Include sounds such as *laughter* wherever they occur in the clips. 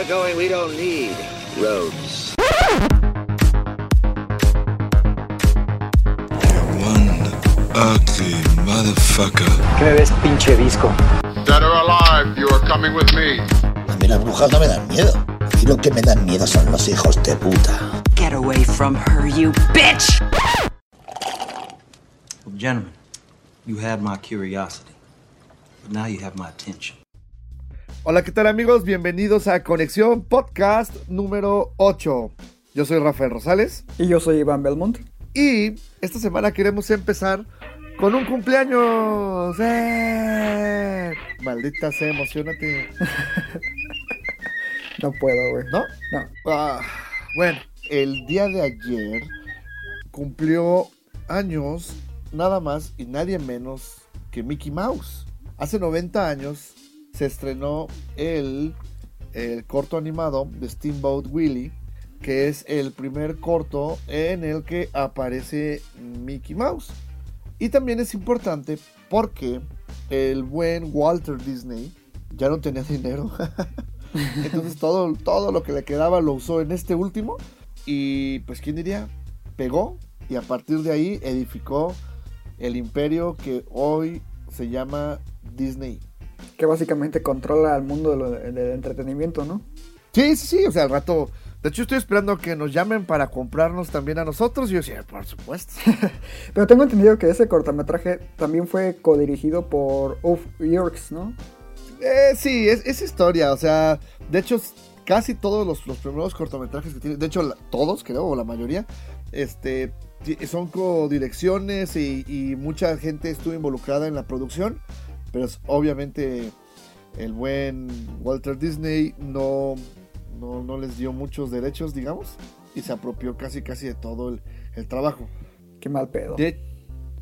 we're going, we don't need roads. One ugly motherfucker. ¿Qué me ves, pinche disco? Dead or alive, you are coming with me. A mí las brujas no me dan miedo. Y lo que me dan miedo son los hijos de puta. Get away from her, you bitch! Well, gentlemen, you had my curiosity, but now you have my attention. Hola, ¿qué tal amigos? Bienvenidos a Conexión Podcast número 8. Yo soy Rafael Rosales Y yo soy Iván Belmont. y esta semana queremos empezar con un cumpleaños. ¡Eh! Maldita sea, emocionate. *laughs* No puedo, güey. ¿No? No. Ah, bueno, el día de ayer cumplió años nada más y nadie menos que Mickey Mouse. Hace 90 años se estrenó el, el corto animado de Steamboat Willie, que es el primer corto en el que aparece Mickey Mouse. Y también es importante porque el buen Walter Disney ya no tenía dinero. *laughs* Entonces todo, todo lo que le quedaba lo usó en este último. Y pues, ¿quién diría? Pegó y a partir de ahí edificó el imperio que hoy se llama Disney. Que básicamente controla al mundo de del entretenimiento, ¿no? Sí, sí, sí, o sea, al rato... De hecho, estoy esperando que nos llamen para comprarnos también a nosotros. Y yo decía, por supuesto. *laughs* Pero tengo entendido que ese cortometraje también fue codirigido por Uf Yerks, ¿no? Eh, sí, es, es historia, o sea, de hecho, casi todos los, los primeros cortometrajes que tiene, de hecho, la- todos, creo, o la mayoría, este, son codirecciones y, y mucha gente estuvo involucrada en la producción, pero es- obviamente el buen Walter Disney no, no, no les dio muchos derechos, digamos, y se apropió casi, casi de todo el, el trabajo. Qué mal pedo. De-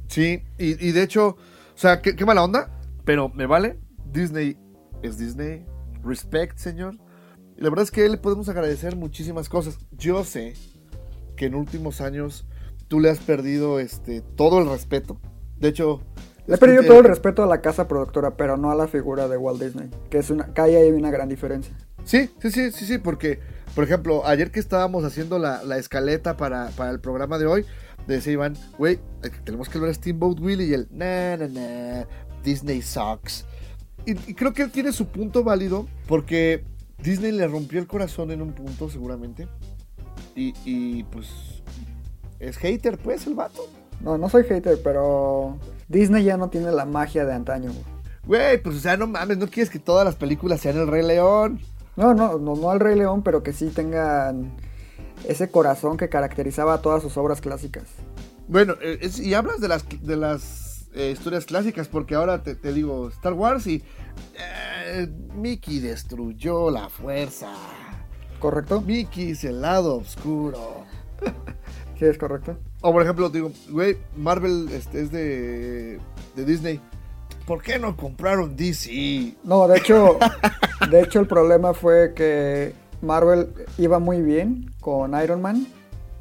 sí, y, y de hecho, o sea, qué, qué mala onda, pero me vale. Disney es Disney. Respect, señor. Y la verdad es que le podemos agradecer muchísimas cosas. Yo sé que en últimos años tú le has perdido este todo el respeto. De hecho, Le he perdido todo el respeto a la casa productora, pero no a la figura de Walt Disney. Que es una, que ahí hay una gran diferencia. Sí, sí, sí, sí, sí, porque, por ejemplo, ayer que estábamos haciendo la, la escaleta para, para el programa de hoy, decía Iván, güey, tenemos que ver a Steamboat Willie y él, na, na, na, Disney sucks. Y, y creo que él tiene su punto válido porque Disney le rompió el corazón en un punto, seguramente. Y, y pues, es hater, pues, el vato. No, no soy hater, pero Disney ya no tiene la magia de antaño. güey. Güey, pues, o sea, no mames, no quieres que todas las películas sean el Rey León. No, no, no, no al Rey León, pero que sí tengan ese corazón que caracterizaba a todas sus obras clásicas. Bueno, eh, es- y hablas de las, de las eh, historias clásicas, porque ahora te, te digo Star Wars y eh, Mickey destruyó la fuerza. ¿Correcto? Mickey es el lado oscuro. Sí, es correcto. O por ejemplo, digo, güey, Marvel este, es de, de Disney. ¿Por qué no compraron DC? No, de hecho, de hecho el problema fue que Marvel iba muy bien con Iron Man,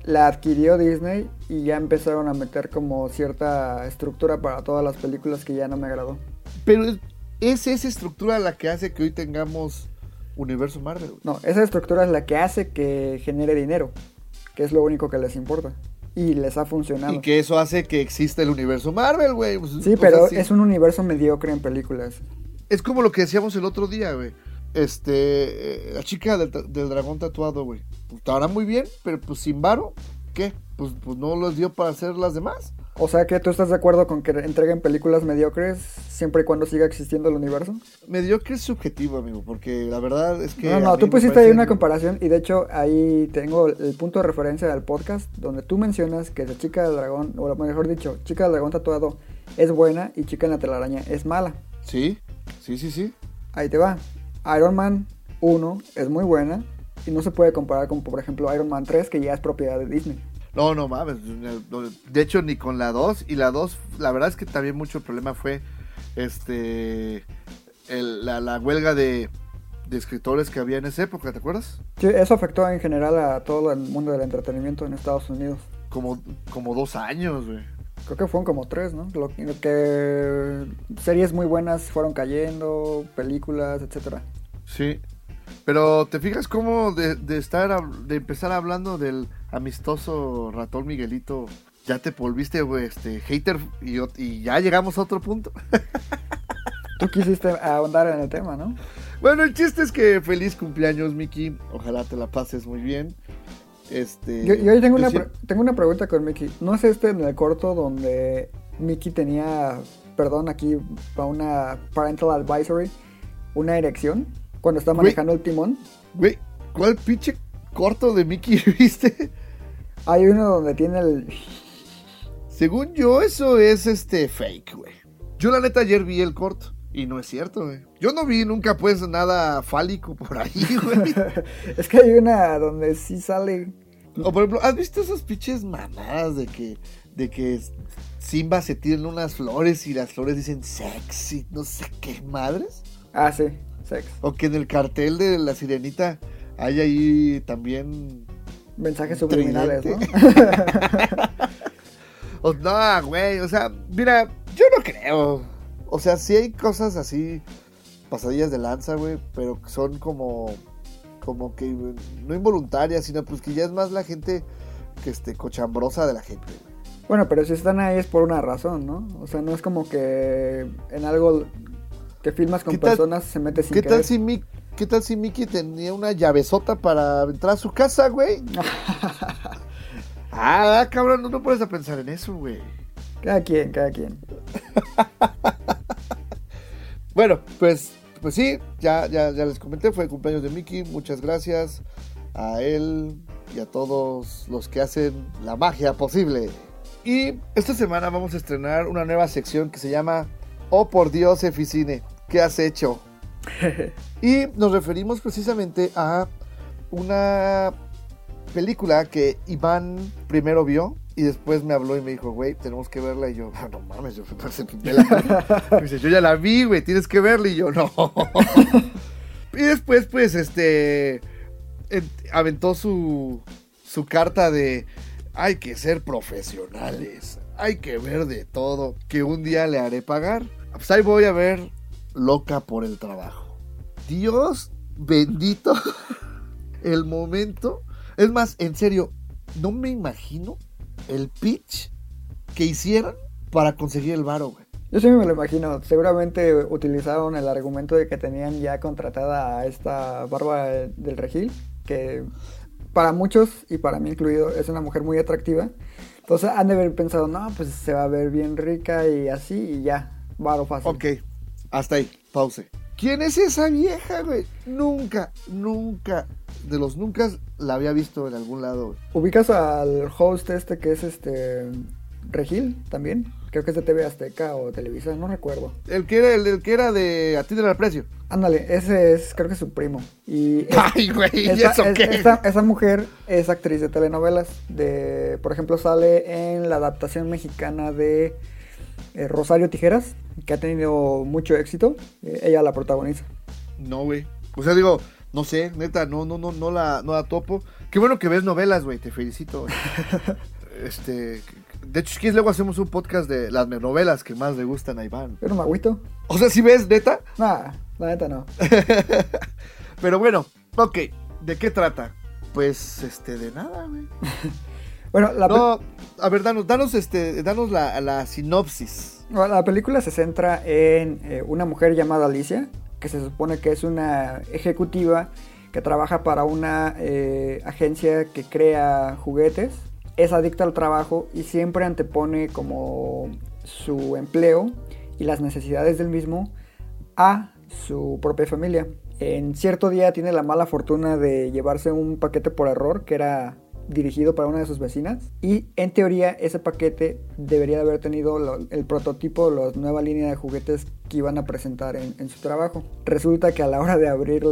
la adquirió Disney y ya empezaron a meter como cierta estructura para todas las películas que ya no me agradó. Pero es, es esa estructura la que hace que hoy tengamos universo Marvel. No, esa estructura es la que hace que genere dinero, que es lo único que les importa. Y les ha funcionado. Y que eso hace que exista el universo Marvel, güey. Pues, Sí, pero es un universo mediocre en películas. Es como lo que decíamos el otro día, güey. Este, eh, la chica del, del dragón tatuado, güey. Pues, estará muy bien, pero pues sin varo, ¿qué? Pues, pues no los dio para hacer las demás. O sea que tú estás de acuerdo con que entreguen películas mediocres siempre y cuando siga existiendo el universo. Mediocre es subjetivo, amigo, porque la verdad es que. No, no, tú pusiste ahí una comparación y de hecho ahí tengo el punto de referencia del podcast donde tú mencionas que la chica del dragón, o mejor dicho, chica del dragón tatuado es buena y chica en la telaraña es mala. Sí, sí, sí, sí. Ahí te va. Iron Man 1 es muy buena y no se puede comparar con, por ejemplo, Iron Man 3 que ya es propiedad de Disney. No, no mames. De hecho, ni con la 2. Y la 2, la verdad es que también mucho problema fue este el- la, la huelga de, de escritores que había en esa época, ¿te acuerdas? Sí, eso afectó en general a todo el mundo del entretenimiento en Estados Unidos. Como, como dos años, güey. Creo que fueron como tres, ¿no? Lo, lo que series muy buenas fueron cayendo, películas, etcétera. Sí. Pero te fijas cómo de, de estar hab- de empezar hablando del amistoso ratón Miguelito, ya te volviste güey, este hater y, ya llegamos a otro punto. Tú quisiste ahondar en el tema, ¿no? Bueno, el chiste es que feliz cumpleaños, Miki. Ojalá te la pases muy bien. Este, Yo, yo tengo una, tengo una pregunta con Mickey. ¿No es este en el corto donde Mickey tenía, perdón, aquí para una parental advisory, una erección cuando está Güey. manejando el timón? Güey, ¿cuál pinche corto de Mickey *laughs* viste? Hay uno donde tiene el... Según yo, eso es este fake, güey. Yo la neta ayer vi el corto. Y no es cierto, güey. Yo no vi nunca pues nada fálico por ahí, *laughs* güey. *laughs* es que hay una donde sí sale... O por ejemplo, ¿has visto esas pinches mamadas de que, de que Simba se tiran unas flores y las flores dicen sexy, no sé qué madres? Ah, sí, sex. O que en el cartel de la sirenita hay ahí también. Mensajes subliminales, ¿no? *laughs* O, no, güey, o sea, mira, yo no creo. O sea, sí hay cosas así, pasadillas de lanza, güey, pero son como, como que no involuntarias, sino pues que ya es más la gente que este, cochambrosa de la gente, güey. Bueno, pero si están ahí es por una razón, ¿no? O sea, no es como que en algo que filmas con ¿Qué tal- personas se mete sin ¿Qué tal si qué tal si Mickey tenía una llavesota para entrar a su casa, güey? *laughs* ah, cabrón, no, no puedes a pensar en eso, güey. Cada quien, cada quien. *laughs* Bueno, pues, pues sí, ya, ya, ya les comenté, fue el cumpleaños de Mickey, muchas gracias a él y a todos los que hacen la magia posible. Y esta semana vamos a estrenar una nueva sección que se llama Oh por Dios, Eficine, ¿qué has hecho? *laughs* y nos referimos precisamente a una película que Iván primero vio y después me habló y me dijo, güey, tenemos que verla. Y yo, "Ah, no mames, yo, la- *laughs* me dice, yo ya la vi, güey, tienes que verla. Y yo, no. *laughs* y después, pues, este, en- aventó su, su carta de, hay que ser profesionales, hay que ver de todo, que un día le haré pagar. Pues ahí voy a ver loca por el trabajo. Dios bendito *laughs* el momento. Es más, en serio, no me imagino el pitch que hicieron para conseguir el varo, güey. Yo sí me lo imagino. Seguramente utilizaron el argumento de que tenían ya contratada a esta Barba del Regil, que para muchos, y para mí incluido, es una mujer muy atractiva. Entonces han de haber pensado, no, pues se va a ver bien rica y así, y ya, varo fácil. Ok, hasta ahí, pause. ¿Quién es esa vieja, güey? Nunca, nunca, de los nunca la había visto en algún lado, güey. ¿Ubicas al host este que es este Regil también? Creo que es de TV Azteca o Televisa, no recuerdo. El que era, el, el que era de Atiende al Precio. Ándale, ese es, creo que es su primo. Y *laughs* es- Ay, güey, ¿y esa, eso es- qué? esa- esa mujer es actriz de telenovelas. De, por ejemplo, sale en la adaptación mexicana de eh, Rosario Tijeras, que ha tenido mucho éxito. Eh, ella la protagoniza. No, güey. O sea, digo, no sé, neta, no, no, no, no la, no la topo. Qué bueno que ves novelas, güey, te felicito. *laughs* este, de hecho, si quieres, luego hacemos un podcast de las novelas que más le gustan a Iván. Pero me agüito. O sea, si ves, neta. Nah, la neta no. *laughs* Pero bueno, ok, ¿de qué trata? Pues, este, de nada, güey. *laughs* Bueno, la, No, a ver, danos, danos, este, danos la, la sinopsis. La película se centra en eh, una mujer llamada Alicia, que se supone que es una ejecutiva que trabaja para una eh, agencia que crea juguetes. Es adicta al trabajo y siempre antepone como su empleo y las necesidades del mismo a su propia familia. En cierto día tiene la mala fortuna de llevarse un paquete por error que era dirigido para una de sus vecinas y en teoría ese paquete debería de haber tenido el prototipo, la nueva línea de juguetes que iban a presentar en, su trabajo. Resulta que a la hora de abrir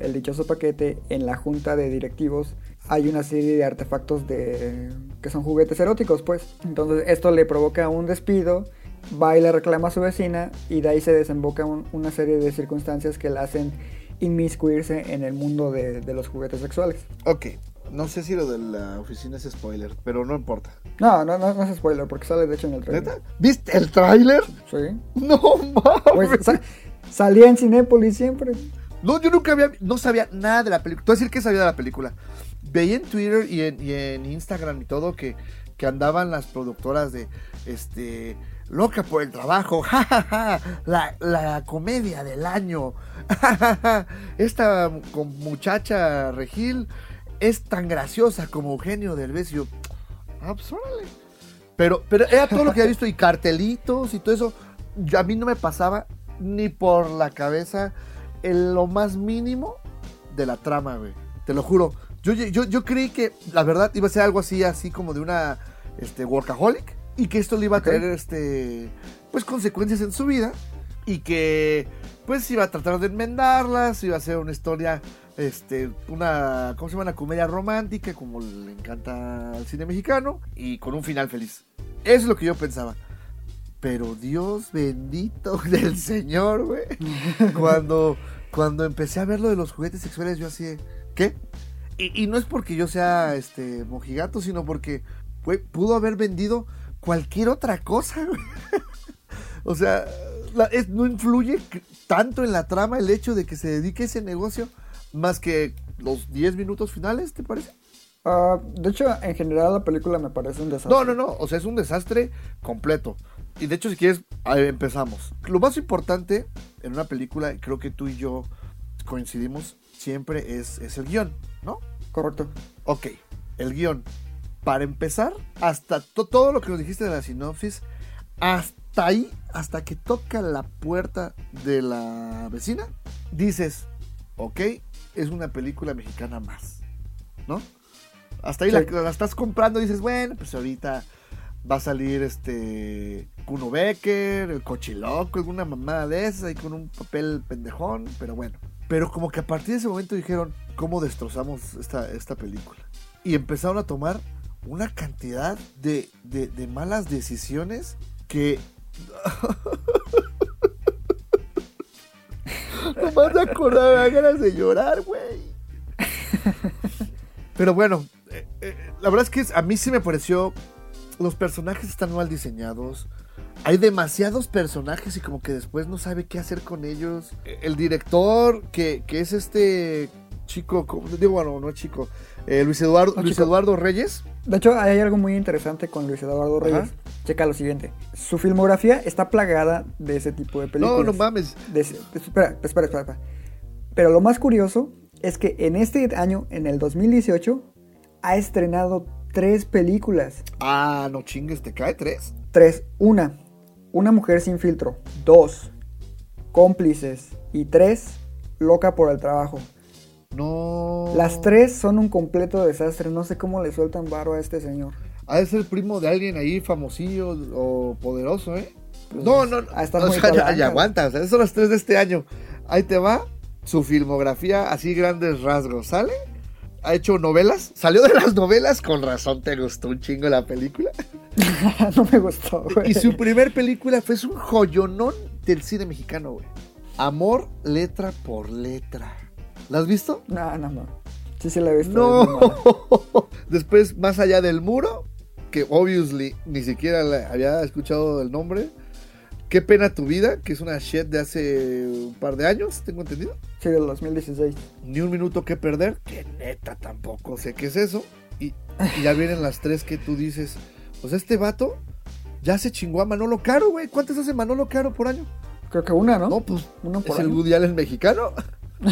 el dichoso paquete en la junta de directivos hay una serie de artefactos de que son juguetes eróticos pues entonces esto le provoca un despido va y le reclama a su vecina y de ahí se desemboca un- una serie de circunstancias que la hacen inmiscuirse en el mundo de, de los juguetes sexuales. Ok, no sé si lo de la oficina es spoiler, pero no importa. No, no, no, no es spoiler porque sale de hecho en el trailer. ¿Neta? ¿Viste el tráiler? Sí. No Pues mames. sa- salía en Cinépolis siempre. No, yo nunca había, no sabía nada de la película. A decir que sabía de la película. Veía en Twitter y en, y en Instagram y todo que, que andaban las productoras de, este, loca por el trabajo, *laughs* ja, ja, ja, la, la comedia del año. ja, ja, ja. Esta mu- muchacha Regil es tan graciosa como Eugenio Derbez. Y yo, ah, pues órale. Pero, pero era todo lo que había visto y cartelitos y todo eso. Yo- a mí no me pasaba ni por la cabeza en lo más mínimo de la trama, güey. Te lo juro. Yo, yo, yo creí que la verdad iba a ser algo así, así como de una este, workaholic. Y que esto le iba a Ok. traer este, pues consecuencias en su vida. Y que pues iba a tratar de enmendarlas. Iba a ser una historia, este, una, ¿cómo se llama? Una comedia romántica, como le encanta al cine mexicano. Y con un final feliz. Eso es lo que yo pensaba. Pero Dios bendito *laughs* del Señor, güey. *laughs* Cuando, cuando empecé a ver lo de los juguetes sexuales, yo así, ¿qué? Y, y no es porque yo sea este mojigato, sino porque, güey, pudo haber vendido cualquier otra cosa, güey. *laughs* O sea, la- es- no influye tanto en la trama el hecho de que se dedique a ese negocio más que los 10 minutos finales, ¿te parece? Ah, de hecho, en general la película me parece un desastre. No, no, no. O sea, es un desastre completo. Y de hecho, si quieres, ahí empezamos. Lo más importante en una película, creo que tú y yo coincidimos, siempre es, es el guion, ¿no? Correcto. Ok, el guion. Para empezar, hasta to- todo lo que nos dijiste de la sinopsis, hasta ahí, hasta que toca la puerta de la vecina, dices, ok, es una película mexicana más, ¿no? Hasta ahí Sí. la, la estás comprando y dices, bueno, pues ahorita va a salir este Kuno Becker, el cochiloco, alguna mamada de esa y con un papel pendejón, pero bueno. Pero como que a partir de ese momento dijeron, ¿cómo destrozamos esta, esta película? Y empezaron a tomar una cantidad de, de, de malas decisiones que... *laughs* Nomás de acordar, me dan ganas de llorar, güey. Pero bueno, eh, eh, la verdad es que a mí sí me pareció. Los personajes están mal diseñados. Hay demasiados personajes y como que después no sabe qué hacer con ellos. Eh, El director, que, que es este chico, digo, bueno, no es chico, eh, Luis, Eduardo, No, Luis chico. Eduardo Reyes. De hecho, hay algo muy interesante con Luis Eduardo Ajá. Checa lo siguiente. Su filmografía está plagada de ese tipo de películas. No, no mames. De espera, espera, espera, espera. Pero lo más curioso es que en este año, en el 2018, ha estrenado tres películas. Ah, no chingues, te cae tres. Tres. Una, Una mujer sin filtro. Dos, Cómplices. Y tres, Loca por el trabajo. No. Las tres son un completo desastre. No sé cómo le sueltan varo a este señor. Ha de ser primo de alguien ahí famosillo o poderoso, ¿eh? Pues, no, no, no. a estar o muy sea, ya, ya aguanta. O sea, son las tres de este año. Ahí te va su filmografía, así grandes rasgos. ¿Sale? Ha hecho novelas. Salió de las novelas. Con razón te gustó un chingo la película. *laughs* no me gustó, güey. Y su primer película fue un joyonón del cine mexicano, güey. Amor, letra por letra. ¿La has visto? No, no, no. Sí, sí la he visto. No. *laughs* Después, más allá del muro, que obviously ni siquiera la- había escuchado el nombre. Qué pena tu vida, que es una shit de hace un par de años, tengo entendido. Sí, del 2016. Ni un minuto que perder, que neta tampoco sé qué es eso. Y, y ya vienen las tres que tú dices. Pues este vato ya se chingó a Manolo Caro, güey. ¿Cuántas hace Manolo Caro por año? Creo que una, ¿no? No, pues Una por es el. Woody Allen mexicano. *laughs*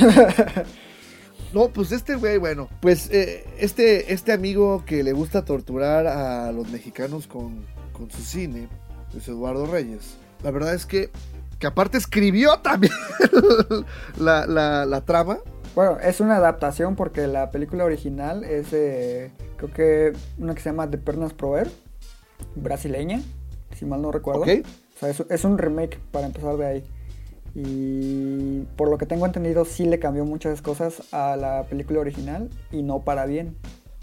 No, pues este güey, bueno, pues eh, este, este amigo que le gusta torturar a los mexicanos con, con su cine, es Eduardo Reyes. La verdad es que, que aparte escribió también *laughs* la, la- la trama. Bueno, es una adaptación porque la película original es, eh, creo que una que se llama De Pernas Prover, brasileña, si mal no recuerdo. Ok. O sea, es, es un remake para empezar de ahí. Y por lo que tengo entendido, sí le cambió muchas cosas a la película original y no para bien.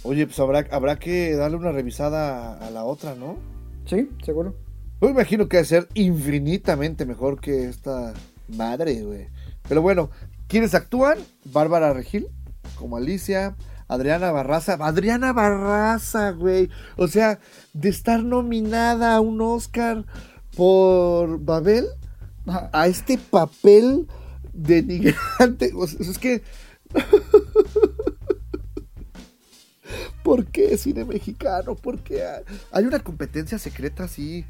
Oye, pues habrá, habrá que darle una revisada a, a la otra, ¿no? Sí, seguro. Me imagino que va a ser infinitamente mejor que esta madre, güey. Pero bueno, ¿quiénes actúan? Bárbara Regil, como Alicia, Adriana Barraza. Adriana Barraza, güey. O sea, de estar nominada a un Oscar por Babel Ajá. a este papel denigrante. *laughs* O sea, es que. *laughs* ¿Por qué cine mexicano? ¿Por qué hay- una competencia secreta así,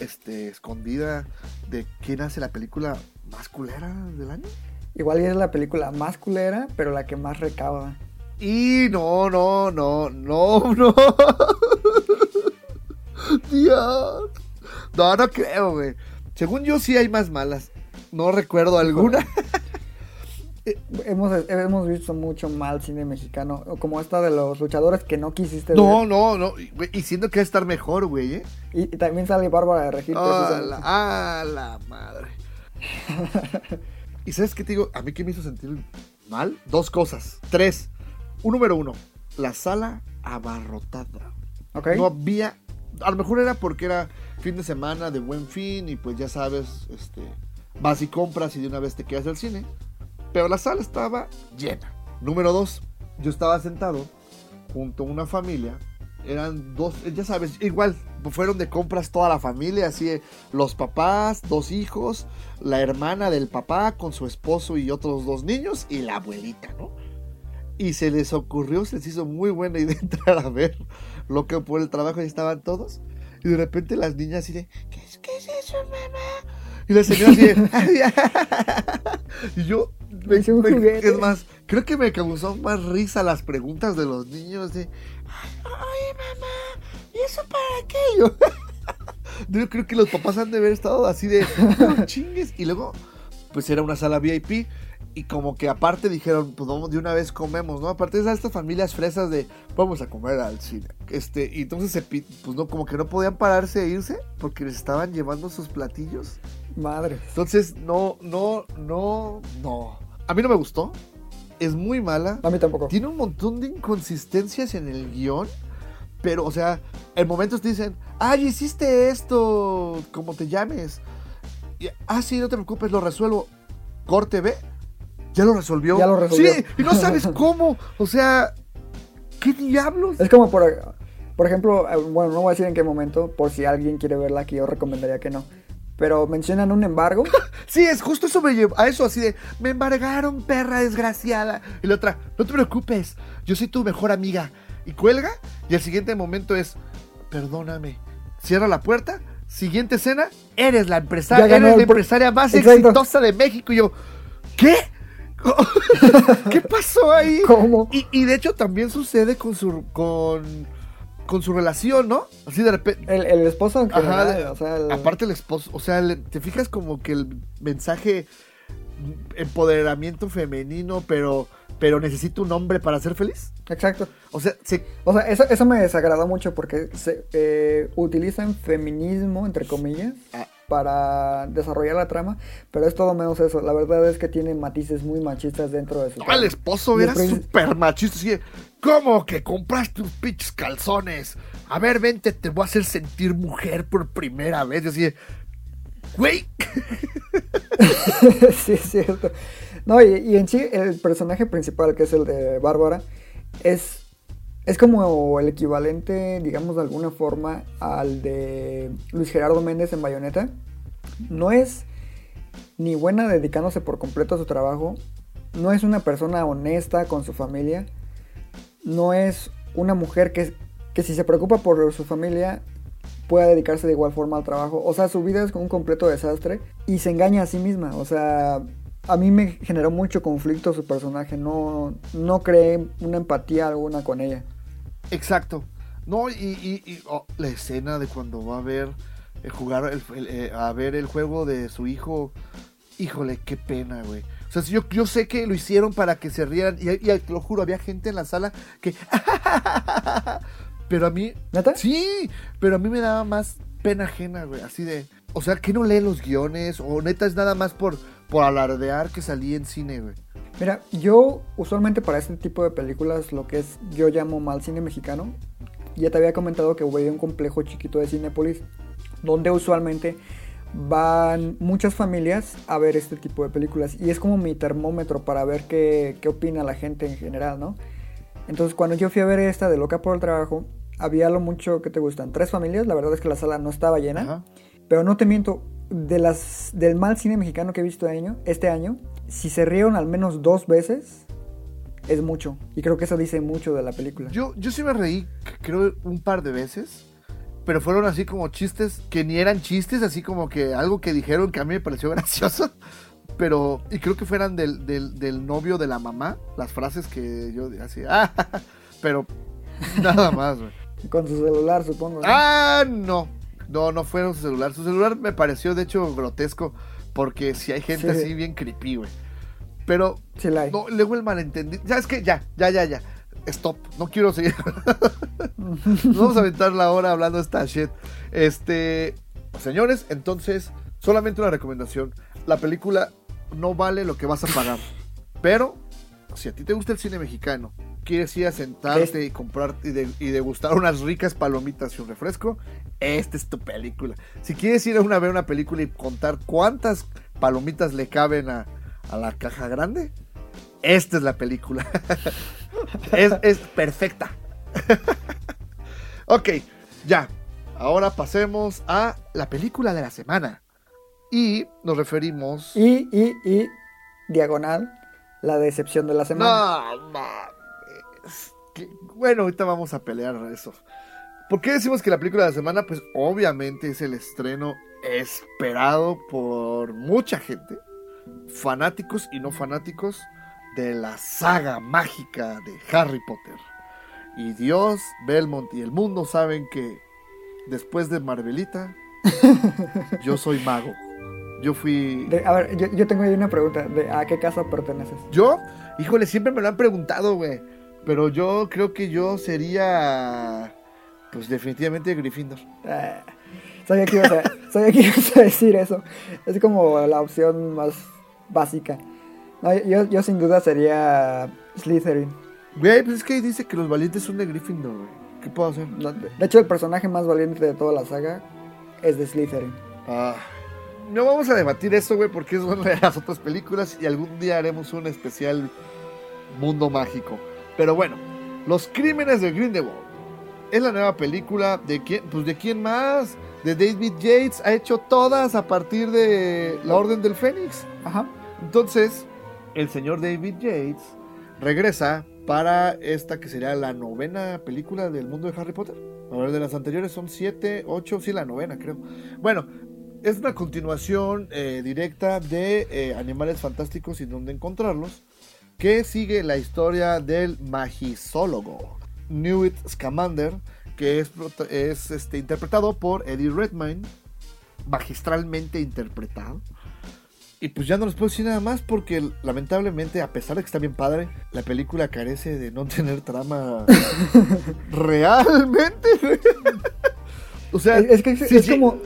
este, escondida de quién hace la película más culera del año? Igual es la película más culera, pero la que más recauda. Y no, no, no, no, no. *laughs* Dios. No, no creo, güey. Según yo sí hay más malas. No recuerdo alguna. *laughs* Hemos, hemos visto mucho mal cine mexicano, como esta de los luchadores que no quisiste No, ver. no, no. güey, Y siento que va a estar mejor, güey, ¿eh? Y, y también sale Bárbara de Regil. Ah, la, ah, la madre. *laughs* ¿Y sabes qué te digo? A mí que me hizo sentir mal. Dos cosas. Tres. Un número uno. La sala abarrotada. Ok. No había. A lo mejor era porque era fin de semana de buen fin y pues ya sabes, este, vas y compras y de una vez te quedas al cine. Pero la sala estaba llena. Número dos, yo estaba sentado junto a una familia. Eran dos, ya sabes, igual fueron de compras toda la familia, así eh, los papás, dos hijos, la hermana del papá con su esposo y otros dos niños y la abuelita, ¿no? Y se les ocurrió, se les hizo muy buena idea *laughs* entrar a ver lo que por el trabajo estaban todos. Y de repente las niñas así de, ¿qué es, qué es eso, mamá? Y la señora así de, *laughs* y yo, me- Es me- es más, creo que me causó más risa las preguntas de los niños de, oye mamá, ¿y eso para qué? Yo, *laughs* yo creo que los papás han de haber estado así de, no chingues. Y luego, pues era una sala VIP. Y como que aparte dijeron, pues vamos de una vez comemos, ¿no? Aparte de estas familias fresas de vamos a comer al cine. Este, y entonces se pues no, como que no podían pararse e irse porque les estaban llevando sus platillos. Madre. Entonces, no, no, no, no. A mí no me gustó. Es muy mala. A mí tampoco. Tiene un montón de inconsistencias en el guion. Pero, o sea, en momentos te dicen, ay, hiciste esto, como te llames. Y, ah, sí, no te preocupes, lo resuelvo. Corte B, ya lo resolvió. Ya lo resolvió. Sí, y no sabes *laughs* cómo. O sea, ¿qué diablos? Es como por, por ejemplo, eh, bueno, no voy a decir en qué momento, por si alguien quiere verla, que yo recomendaría que no. Pero mencionan un embargo. *laughs* Sí, es justo eso me llevó a eso, así de, me embargaron, perra desgraciada. Y la otra, no te preocupes, yo soy tu mejor amiga. Y cuelga, y el siguiente momento es, perdóname, cierra la puerta, siguiente escena, eres la empresaria, eres la empresaria más Exacto. exitosa de México. Y yo, ¿qué? *laughs* ¿Qué pasó ahí? ¿Cómo? Y, y de hecho también sucede con su, con, con su relación, ¿no? Así de repente, El, el esposo en Ajá, general, o sea, el- aparte el esposo, o sea, le- te fijas como que el mensaje mm, empoderamiento femenino, pero pero necesito un hombre para ser feliz. Exacto. O sea, se, O sea, eso, eso me desagradó mucho porque se eh, utilizan feminismo, entre comillas, Ah. Para desarrollar la trama, pero es todo menos eso. La verdad es que tiene matices muy machistas dentro de su el trama. esposo era el súper machista, así ¿cómo que compraste tus pinches calzones? A ver, vente, te voy a hacer sentir mujer por primera vez. Así güey, *laughs* sí, es cierto. No, y, y en sí, el personaje principal, que es el de Bárbara, es, es como el equivalente, digamos de alguna forma, al de Luis Gerardo Méndez en Bayonetta. No es ni buena dedicándose por completo a su trabajo, no es una persona honesta con su familia, no es una mujer que, que si se preocupa por su familia pueda dedicarse de igual forma al trabajo. O sea, su vida es un completo desastre y se engaña a sí misma. O sea, a mí me generó mucho conflicto su personaje. No, no creé una empatía alguna con ella. Exacto. No, y, y- y, oh, la escena de cuando va a ver eh, jugar el- el, eh, a ver el juego de su hijo. Híjole, qué pena, güey. O sea, yo, yo sé que lo hicieron para que se rieran. Y, lo juro, había gente en la sala que. *laughs* pero a mí. ¿Neta? Sí, pero a mí me daba más pena ajena, güey. Así de. O sea, que no lee los guiones. O neta es nada más por, por alardear que salí en cine, güey. Mira, yo usualmente para este tipo de películas, lo que es yo llamo mal cine mexicano, ya te había comentado que voy a un complejo chiquito de Cinépolis, donde usualmente van muchas familias a ver este tipo de películas y es como mi termómetro para ver qué, qué opina la gente en general, ¿no? Entonces cuando yo fui a ver esta de Loca por el Trabajo, había lo mucho que te gustan, tres familias, la verdad es que la sala no estaba llena, Ajá. pero no te miento, de las, del mal cine mexicano que he visto año, este año, si se rieron al menos dos veces, es mucho. Y creo que eso dice mucho de la película. Yo, yo sí me reí, creo, un par de veces. Pero fueron así como chistes que ni eran chistes, así como que algo que dijeron que a mí me pareció *laughs* gracioso. Pero, y creo que fueran del, del, del novio de la mamá, las frases que yo así, *laughs* ah, pero nada más, güey. Con su celular, supongo. ¿no? Ah, no. No, no fueron su celular. Su celular me pareció, de hecho, grotesco. Porque si hay gente Sí. así bien creepy, güey. Pero, Sí hay. no, luego el malentendido. Ya es que, ya, ya, ya, ya. Stop. No quiero seguir. *laughs* Nos vamos a aventar la hora hablando de esta shit. Este. Señores, entonces, solamente una recomendación. La película no vale lo que vas a pagar. Pero, si a ti te gusta el cine mexicano, quieres ir a sentarte y comprar y, de- y degustar unas ricas palomitas y un refresco, esta es tu película. Si quieres ir a una, ver una película y contar cuántas palomitas le caben a, a la caja grande, esta es la película. *laughs* es, es perfecta. *laughs* ok, ya. Ahora pasemos a la película de la semana. Y nos referimos... Y, y, y, diagonal, la decepción de la semana. No. Que- Bueno, ahorita vamos a pelear eso. ¿Por qué decimos que la película de la semana? Pues obviamente es el estreno esperado por mucha gente, fanáticos y no fanáticos, de la saga mágica de Harry Potter. Y Dios, Belmont y el mundo saben que después de Marvelita, *laughs* yo soy mago. Yo fui... De- a ver, yo, yo tengo ahí una pregunta. De, ¿A qué casa perteneces? Yo, híjole, siempre me lo han preguntado, güey. Pero yo creo que yo sería, pues definitivamente Gryffindor. Ah, sabía, que ibas a, *laughs* sabía que ibas a decir eso. Es como la opción más básica. No, yo, yo sin duda sería Slytherin. Güey, pues es que dice que los valientes son de Gryffindor, güey. ¿Qué puedo hacer? No, de hecho, el personaje más valiente de toda la saga es de Slytherin. Ah, no vamos a debatir eso, güey, porque es una de las otras películas y algún día haremos un especial mundo mágico. Pero bueno, Los Crímenes de Grindelwald es la nueva película de quién, pues de quién más, de David Yates, ha hecho todas a partir de La Orden del Fénix. Ajá. Entonces, el señor David Yates regresa para esta que sería la novena película del mundo de Harry Potter. A ver, de las anteriores son siete, ocho, sí, la novena, creo. Bueno, es una continuación eh, directa de eh, Animales Fantásticos y dónde encontrarlos, que sigue la historia del magizólogo Newt Scamander, que es, es este, interpretado por Eddie Redmayne, magistralmente interpretado. Y pues ya no les puedo decir nada más porque lamentablemente, a pesar de que está bien padre, la película carece de no tener trama *laughs* realmente. *laughs* o sea, Es, es que es, sí, es sí, como.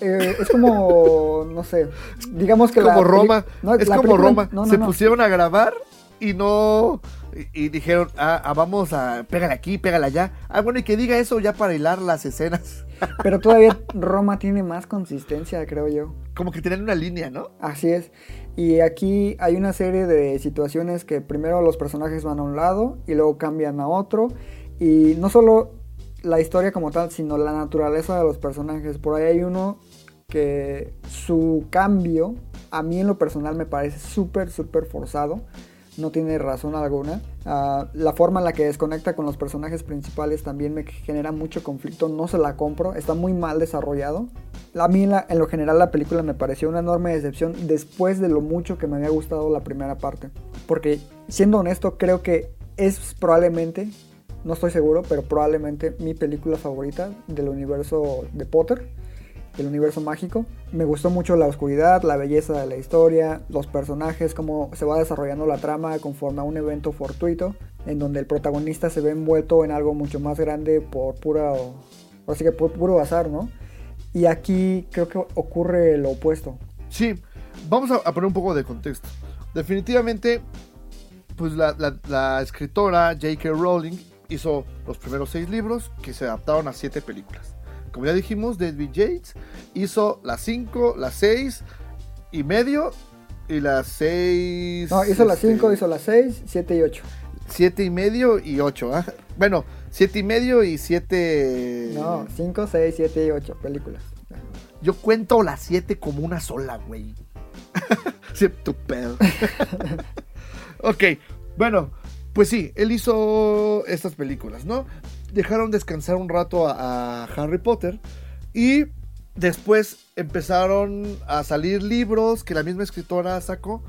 eh, es como. No sé. Digamos que la. como Roma. no, es la como película- Roma. No, no, Se pusieron a grabar y no. Y, y dijeron, ah, ah, vamos a. Pégale aquí, pégale allá. Ah, bueno, y que diga eso ya para hilar las escenas. *laughs* Pero todavía Roma tiene más consistencia, creo yo. Como que tienen una línea, ¿no? Así es. Y aquí hay una serie de situaciones que primero los personajes van a un lado y luego cambian a otro. Y no solo la historia como tal, sino la naturaleza de los personajes. Por ahí hay uno que su cambio, a mí en lo personal me parece súper, súper forzado. No tiene razón alguna. Ah, la forma en la que desconecta con los personajes principales también me genera mucho conflicto. No se la compro. Está muy mal desarrollado. A mí en, en lo general la película me pareció una enorme decepción después de lo mucho que me había gustado la primera parte. Porque siendo honesto creo que es probablemente, no estoy seguro, pero probablemente mi película favorita del universo de Potter, del universo mágico. Me gustó mucho la oscuridad, la belleza de la historia, los personajes, cómo se va desarrollando la trama conforme a un evento fortuito, en donde el protagonista se ve envuelto en algo mucho más grande por pura, así que por puro azar, ¿no? Y aquí creo que ocurre lo opuesto. Sí, vamos a, poner un poco de contexto. Definitivamente, pues la escritora J.K. Rowling hizo los primeros seis libros que se adaptaron a siete películas. Como ya dijimos, David Yates hizo las cinco, las seis y medio y las seis. No, hizo las este, 5, hizo las 6, 7 y 8. Siete y medio y ocho. ¿ah? Bueno, siete y medio y siete. No, 5, 6, 7 y 8 películas. Yo cuento las siete como una sola, güey. *laughs* tu pedo. *laughs* ok, bueno, pues sí, él hizo estas películas, ¿no? Dejaron descansar un rato a, Harry Potter y después empezaron a salir libros que la misma escritora sacó,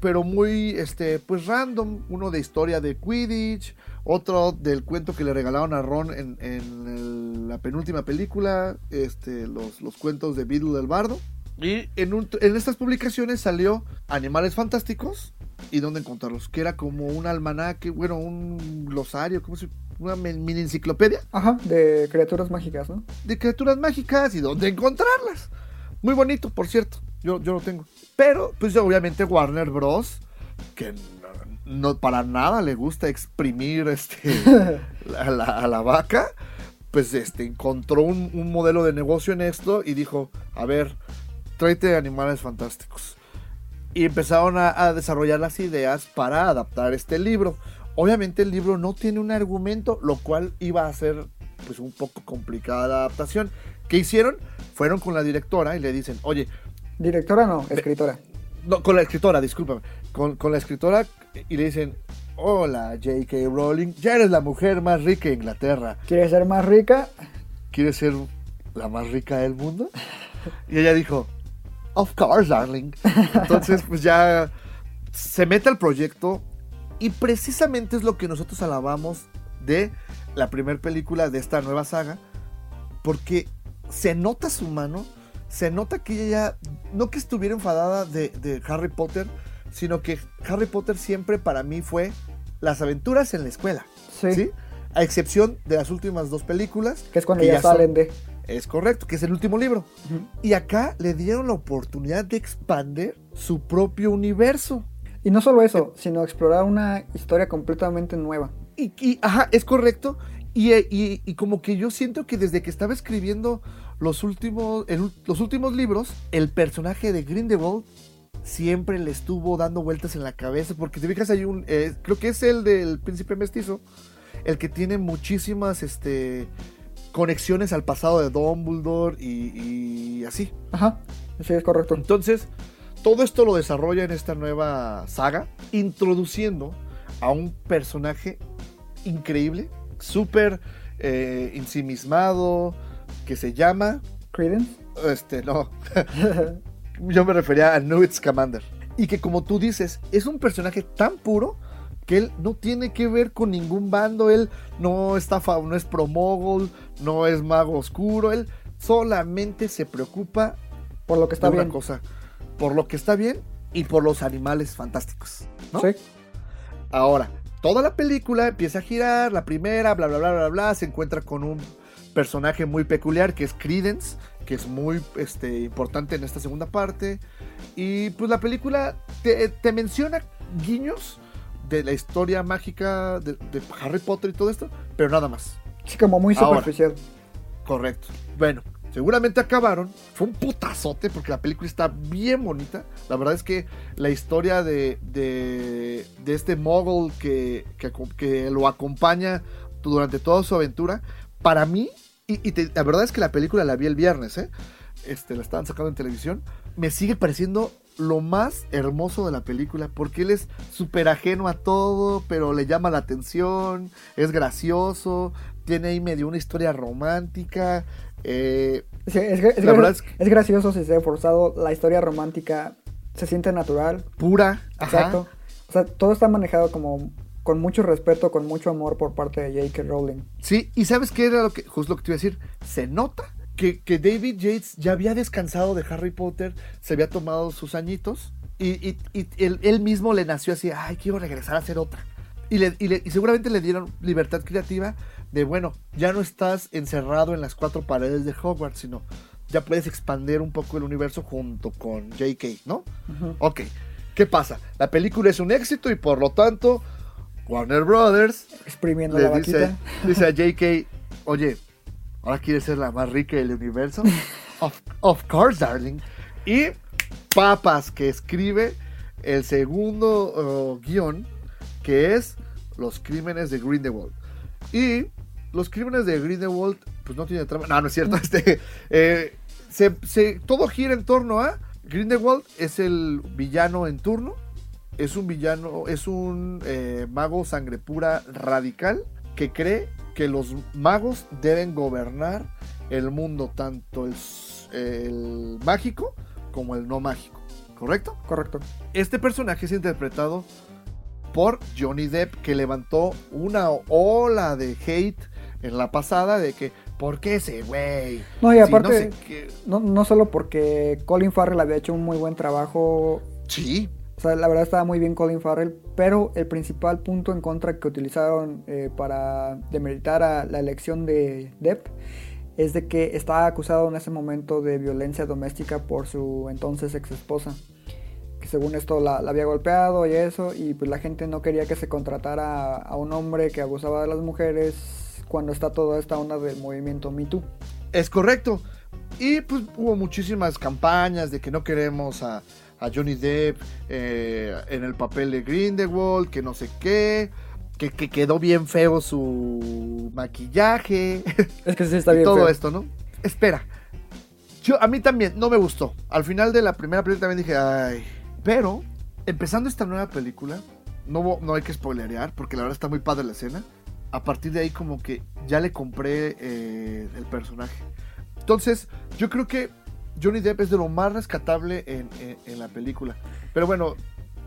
pero muy, este, pues random. Uno de historia de Quidditch, otro del cuento que le regalaron a Ron en, en el- la penúltima película, este, los, los cuentos de Beedle del Bardo. Y en, en estas publicaciones salió Animales Fantásticos y dónde encontrarlos, que era como un almanaque, bueno, un glosario, como si una mi- mini enciclopedia Ajá, de criaturas mágicas, ¿no? de criaturas mágicas y dónde encontrarlas. Muy bonito, por cierto. Yo, yo lo tengo. Pero, pues obviamente Warner Bros. Que no, no para nada le gusta exprimir este, *laughs* a, la, a la vaca. Pues este, encontró un, un modelo de negocio en esto y dijo, a ver, tráete animales fantásticos. Y empezaron a, a desarrollar las ideas para adaptar este libro. Obviamente el libro no tiene un argumento, lo cual iba a ser pues un poco complicada la adaptación. ¿Qué hicieron? Fueron con la directora y le dicen, oye, Directora no, escritora. no, con la escritora, discúlpame, con, con la escritora y le dicen, hola J.K. Rowling, ya eres la mujer más rica de Inglaterra, ¿Quieres ser más rica? ¿quieres ser la más rica del mundo? Y ella dijo, of course, darling. Entonces, pues ya se mete al proyecto y precisamente es lo que nosotros alabamos de la primera película de esta nueva saga, porque se nota su mano, se nota que ella ya, no que estuviera enfadada de, de Harry Potter, sino que Harry Potter siempre para mí fue las aventuras en la escuela. Sí. ¿sí? A excepción de las últimas dos películas. Que es cuando que ya, salen de. es correcto, que es el último libro. Y acá le dieron la oportunidad de expandir su propio universo. Y no solo eso, sino explorar una historia completamente nueva. Y, y, ajá, es correcto. Y, eh, y- y como que yo siento que desde que estaba escribiendo los últimos, el los últimos libros, el personaje de Grindelwald siempre le estuvo dando vueltas en la cabeza. Porque te fijas, hay un. eh, creo que es el del príncipe mestizo. El que tiene muchísimas este, conexiones al pasado de Dumbledore y, y así. Ajá, sí, es correcto. Entonces, todo esto lo desarrolla en esta nueva saga, introduciendo a un personaje increíble, súper eh, ensimismado, que se llama, Credence. este, no, *laughs* yo me refería a Newt Scamander. Y que como tú dices, es un personaje tan puro que él no tiene que ver con ningún bando, él no está no es promogol, no es mago oscuro, él solamente se preocupa Por lo que está de una bien. cosa, por lo que está bien y por los animales fantásticos, ¿no? Sí. Ahora, toda la película empieza a girar, la primera, bla, bla, bla, bla, bla, se encuentra con un personaje muy peculiar que es Credence, que es muy este, importante en esta segunda parte. Y pues la película te, te menciona guiños de la historia mágica de, de Harry Potter y todo esto, pero nada más. Sí, como muy Ahora. superficial. Correcto. Bueno, seguramente acabaron. Fue un putazote porque la película está bien bonita. La verdad es que la historia de, de, este mogul que, que, lo acompaña durante toda su aventura, para mí, y, la verdad es que la película la vi el viernes, ¿eh? Este, la estaban sacando en televisión, me sigue pareciendo lo más hermoso de la película, porque él es súper ajeno a todo, pero le llama la atención, es gracioso, tiene ahí medio una historia romántica. Eh, Sí, es, gra- es La gra- verdad es que- es gracioso si se ha forzado. La historia romántica se siente natural. pura. ajá. Exacto. O sea, todo está manejado como con mucho respeto, con mucho amor por parte de J.K. Rowling. Sí, y ¿sabes qué era lo que, justo lo que te iba a decir? Se nota que, que David Yates ya había descansado de Harry Potter, se había tomado sus añitos y, y- y él, él mismo le nació así, ay, quiero regresar a hacer otra. Y, le- y le- y seguramente le dieron libertad creativa de, bueno, ya no estás encerrado en las cuatro paredes de Hogwarts, sino ya puedes expandir un poco el universo junto con JK, ¿no? Ok, ¿qué pasa? La película es un éxito y por lo tanto, Warner Brothers Exprimiendo le la dice, dice a JK, *laughs* oye, ¿ahora quieres ser la más rica del universo? *laughs* of, of course, darling. Y Papas, que escribe el segundo uh, guion, que es Los Crímenes de Grindelwald. Y Los Crímenes de Grindelwald, pues no tiene trama. No, no es cierto. *laughs* Este, eh, se- se- todo gira en torno a Grindelwald es el villano en turno. Es un villano, es un eh, mago sangre pura radical que cree que los magos deben gobernar el mundo, tanto el, el mágico como el no mágico. ¿Correcto? Correcto. Este personaje es interpretado por Johnny Depp, que levantó una ola de hate en la pasada de que, ¿por qué ese güey? No, y Si aparte, sé qué". no, no solo porque Colin Farrell había hecho un muy buen trabajo, Sí, o sea, la verdad estaba muy bien Colin Farrell, pero el principal punto en contra que utilizaron eh, para demeritar a la elección de Depp es de que estaba acusado en ese momento de violencia doméstica por su entonces ex esposa. Que según esto la, la había golpeado y eso, y pues la gente no quería que se contratara a, a un hombre que abusaba de las mujeres cuando está toda esta onda del movimiento Me Too. es correcto. Y pues hubo muchísimas campañas de que no queremos a, a Johnny Depp eh, en el papel de Grindelwald, que no sé qué, que, que quedó bien feo su maquillaje. Es que sí está *laughs* y bien. todo feo. esto, ¿no? Espera. Yo, a mí también no me gustó. Al final de la primera película también dije, ay. Pero, empezando esta nueva película, no, no hay que spoilerear, porque la verdad está muy padre la escena. A partir de ahí, como que ya le compré eh, el personaje. Entonces, yo creo que Johnny Depp es de lo más rescatable en, en- en la película. Pero bueno,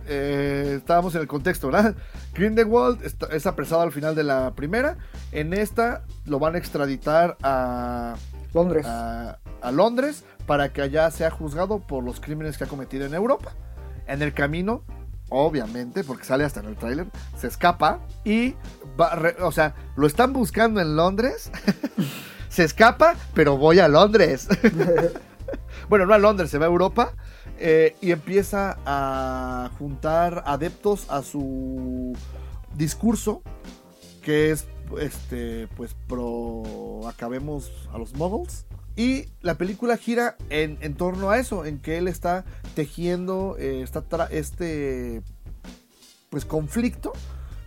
eh, estábamos en el contexto, ¿verdad? *laughs* Grindelwald está- es apresado al final de la primera. En esta lo van a extraditar a, Londres. a, a Londres para que allá sea juzgado por los crímenes que ha cometido en Europa. En el camino, obviamente, porque sale hasta en el tráiler, se escapa y o sea, lo están buscando en Londres. *laughs* se escapa, pero voy a Londres. *laughs* bueno, no a Londres, se va a Europa eh, y empieza a juntar adeptos a su discurso que es este pues pro acabemos a los muggles y la película gira en, en torno a eso en que él está tejiendo eh, está este pues conflicto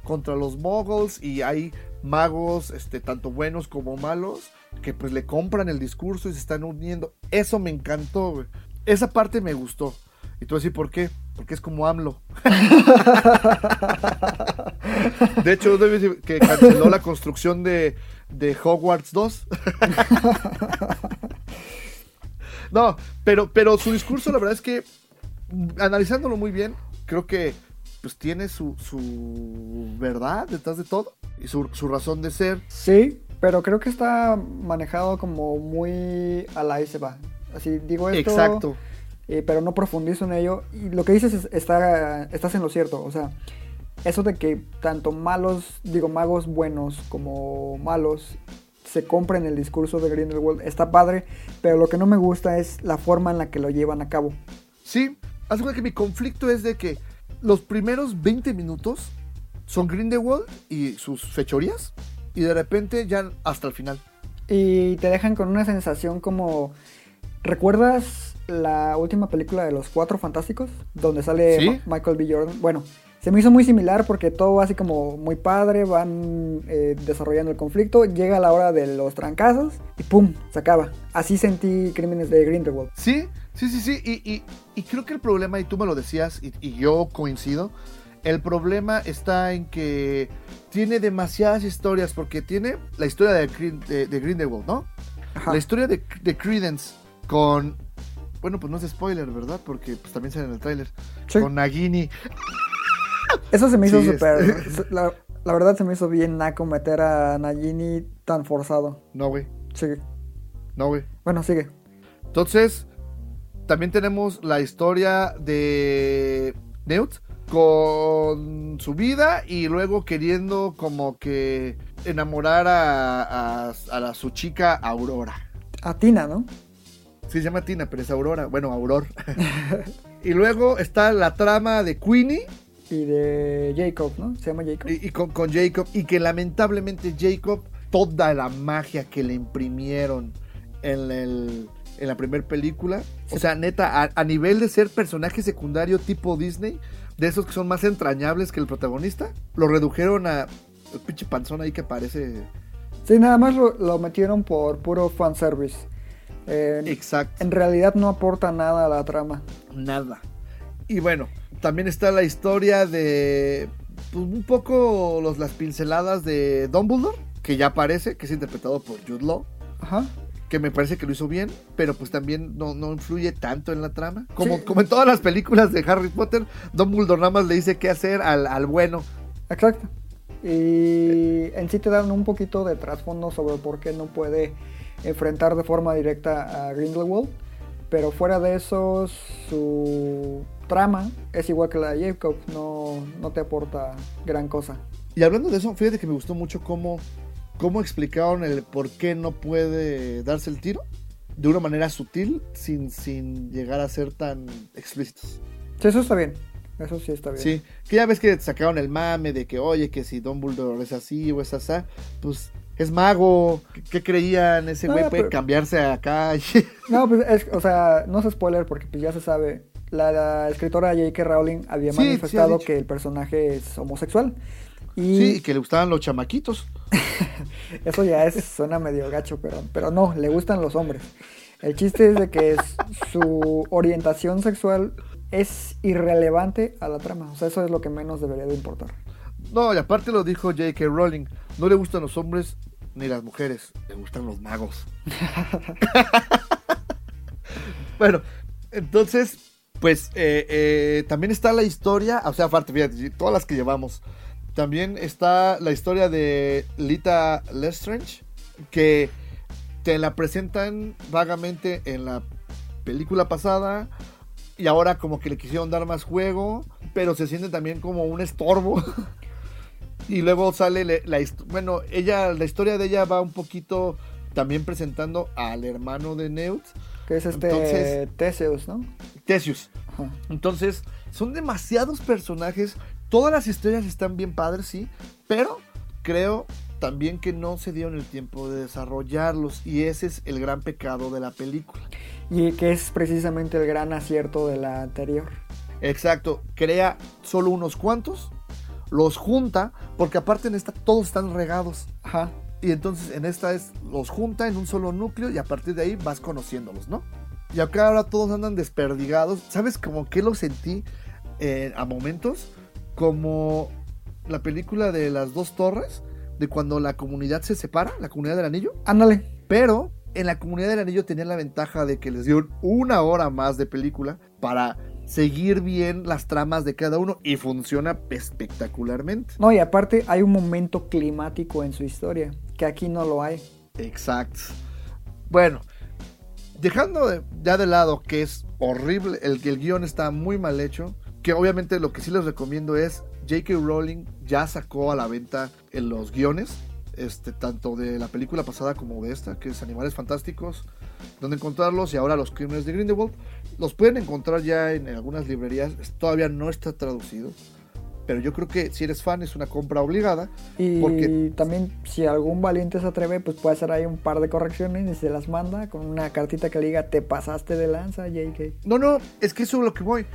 contra los muggles y hay magos este tanto buenos como malos que pues le compran el discurso y se están uniendo. Eso me encantó güey. esa parte me gustó. Y tú decir por qué. Porque es como AMLO. *laughs* De hecho, debe decir que canceló la construcción de, de Hogwarts 2. no, pero, pero su discurso, la verdad es que, analizándolo muy bien, creo que pues tiene su, su verdad detrás de todo y su, su razón de ser. Sí, pero creo que está manejado como muy a la ahí se va. Así digo esto, Exacto. eh, pero no profundizo en ello. Y lo que dices es- está, estás en lo cierto. O sea, eso de que tanto malos, digo, magos buenos como malos se compren el discurso de Grindelwald está padre, pero lo que no me gusta es la forma en la que lo llevan a cabo. Sí, cuenta que mi conflicto es de que los primeros 20 minutos son Grindelwald y sus fechorías y de repente ya hasta el final. Y te dejan con una sensación como... ¿Recuerdas la última película de los Cuatro Fantásticos? Donde sale Sí. Michael B. Jordan. Bueno, se me hizo muy similar porque todo va así como muy padre, van eh, desarrollando el conflicto, llega la hora de los trancazos y ¡pum! Se acaba. Así sentí Crímenes de Grindelwald. Sí, sí, sí, sí. Y, y- y creo que el problema, y tú me lo decías, y, y yo coincido, el problema está en que tiene demasiadas historias, porque tiene la historia de, de- de Grindelwald, ¿no? Ajá. La historia de, de Credence con... Bueno, pues no es spoiler, ¿verdad? Porque pues, también sale en el tráiler. Sí. Con Nagini. Eso se me hizo Sí, súper... *laughs* es- La, la verdad se me hizo bien naco meter a Nagini tan forzado. No, güey. Sigue. No, güey. Bueno, sigue. Entonces, también tenemos la historia de Newt con su vida y luego queriendo como que enamorar a, a- a la- su chica Aurora. A Tina, ¿no? Sí, se llama Tina, pero es Aurora. Bueno, Auror. *laughs* y luego está la trama de Queenie Y de Jacob, ¿no? Se llama Jacob. y, y con, con Jacob. Y que lamentablemente Jacob, toda la magia que le imprimieron en, el- en la primera película. O sea, neta, a, a nivel de ser personaje secundario tipo Disney, de esos que son más entrañables que el protagonista, lo redujeron a el pinche panzón ahí que parece. Sí, nada más lo, lo metieron por puro fanservice. Eh, Exacto. en realidad no aporta nada a la trama. Nada. Y bueno, también está la historia de pues, un poco los, las pinceladas de Dumbledore, que ya aparece, que es interpretado por Jude Law, Ajá. que me parece que lo hizo bien, pero pues también no, no influye tanto en la trama. Como, Sí. como en todas las películas de Harry Potter, Dumbledore nada más le dice qué hacer al, al bueno. Exacto. Y en sí te dan un poquito de trasfondo sobre por qué no puede enfrentar de forma directa a Grindelwald. Pero fuera de eso, su trama es igual que la de Jacob, no, no te aporta gran cosa. Y hablando de eso, fíjate que me gustó mucho cómo, cómo explicaron el por qué no puede darse el tiro de una manera sutil sin, sin llegar a ser tan explícitos. Sí, eso está bien. Eso sí está bien. Sí, que ya ves que sacaron el mame de que, oye, que si Dumbledore es así o es así, pues es mago. ¿Qué, creían? Ese güey Ah, puede pero- cambiarse acá. *laughs* No, pues es, o sea, no es spoiler porque pues ya se sabe. La, la escritora J.K. Rowling había Sí, manifestado que el personaje es homosexual. Y sí, y que le gustaban los chamaquitos. *laughs* eso ya es, suena medio gacho, pero, pero no, le gustan los hombres. El chiste es de que su orientación sexual es irrelevante a la trama. O sea, eso es lo que menos debería de importar. No, y aparte lo dijo J.K. Rowling. No le gustan los hombres ni las mujeres, le gustan los magos. *laughs* bueno, entonces, pues eh, eh, también está la historia, o sea, aparte, fíjate, todas las que llevamos. También está la historia de Lita Lestrange, que te la presentan vagamente en la película pasada y ahora como que le quisieron dar más juego, pero se siente también como un estorbo. *laughs* y luego sale le- la, hist- bueno, ella la historia de ella va un poquito también presentando al hermano de Newt, Que es este Entonces- Theseus, ¿no? Theseus. Ajá. Entonces, son demasiados personajes. Todas las historias están bien padres, sí. Pero creo también que no se dieron el tiempo de desarrollarlos. Y ese es el gran pecado de la película. Y que es precisamente el gran acierto de la anterior. Exacto. Crea solo unos cuantos. Los junta. Porque aparte en esta todos están regados. Ajá. Y entonces en esta es los junta en un solo núcleo. Y a partir de ahí vas conociéndolos, ¿no? Y acá ahora todos andan desperdigados. ¿Sabes como que lo sentí eh, a momentos? Como la película de las dos torres. De cuando la comunidad se separa, la comunidad del anillo. Ándale. Pero en la comunidad del anillo tenían la ventaja de que les dieron una hora más de película para seguir bien las tramas de cada uno y funciona espectacularmente. No, y aparte hay un momento climático en su historia, que aquí no lo hay. Exacto. Bueno, dejando de- ya de lado que es horrible, el que el guion está muy mal hecho, que obviamente lo que sí les recomiendo es J.K. Rowling ya sacó a la venta en los guiones, este, tanto de la película pasada como de esta, que es Animales Fantásticos, donde encontrarlos y ahora los crímenes de Grindelwald. Los pueden encontrar ya en, algunas librerías, todavía no está traducido. Pero yo creo que si eres fan es una compra obligada. Y Porque- también si algún valiente se atreve, pues puede hacer ahí un par de correcciones y se las manda con una cartita que le diga, te pasaste de lanza, JK. No, no, es que eso es lo que voy.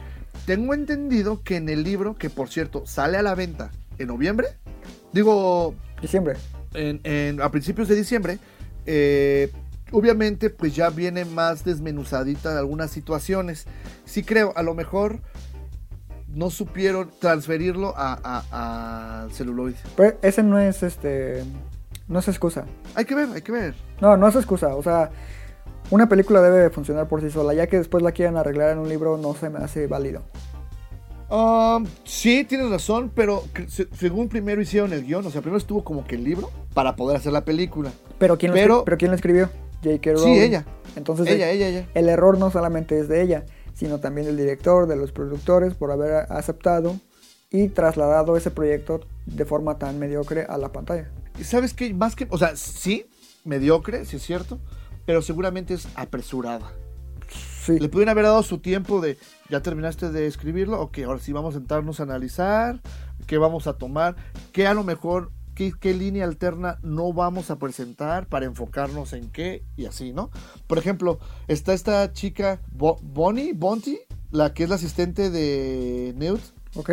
Tengo entendido que en el libro, que por cierto sale a la venta en noviembre, digo, Diciembre. en, en- a principios de diciembre, eh, obviamente pues ya viene más desmenuzadita de algunas situaciones. Sí creo, a lo mejor no supieron transferirlo a- a-. Pero ese no es este. No es excusa. Hay que ver, hay que ver. No, no es excusa. O sea, una película debe de funcionar por sí sola. Ya que después la quieran arreglar en un libro, no se me hace válido. Um, sí, tienes razón, pero según primero hicieron el guion, o sea, primero estuvo como que el libro para poder hacer la película. Pero ¿quién, Pero- lo, escri- pero ¿quién lo escribió? J.K. Sí, Rowling. ella. Entonces, Ella, el, ella, ella. el error no solamente es de ella, sino también del director, de los productores, por haber aceptado y trasladado ese proyecto de forma tan mediocre a la pantalla. ¿Y sabes qué? Más que, o sea, sí, mediocre, sí es cierto, pero seguramente es apresurada. Sí. Le pudieron haber dado su tiempo de, ya terminaste de escribirlo, ok, ahora sí vamos a sentarnos a analizar, qué vamos a tomar, qué a lo mejor, qué, qué línea alterna no vamos a presentar para enfocarnos en qué y así, ¿no? Por ejemplo, está esta chica Bo- Bonnie, Bonty, la que es la asistente de Newt, ¿Ok?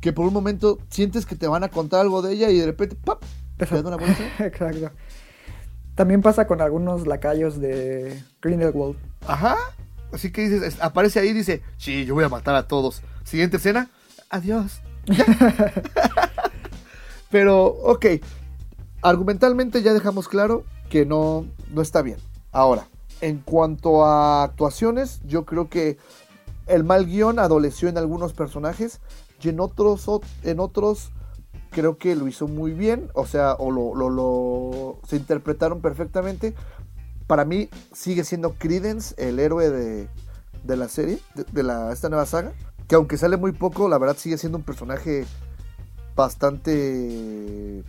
que por un momento sientes que te van a contar algo de ella y de repente, ¡pap! Te dan una bolsa. *laughs* Exacto. También pasa con algunos lacayos de Grindelwald. Ajá. Así que dices, es- aparece ahí y dice, sí, yo voy a matar a todos. Siguiente escena, adiós. *laughs* Pero, ok. Argumentalmente ya dejamos claro que no, no está bien. Ahora, en cuanto a actuaciones, yo creo que el mal guion adoleció en algunos personajes y en otros, en otros creo que lo hizo muy bien. O sea, o lo- se interpretaron perfectamente. Para mí sigue siendo Credence el héroe de, de la serie, de, de la, esta nueva saga. Que aunque sale muy poco, la verdad sigue siendo un personaje bastante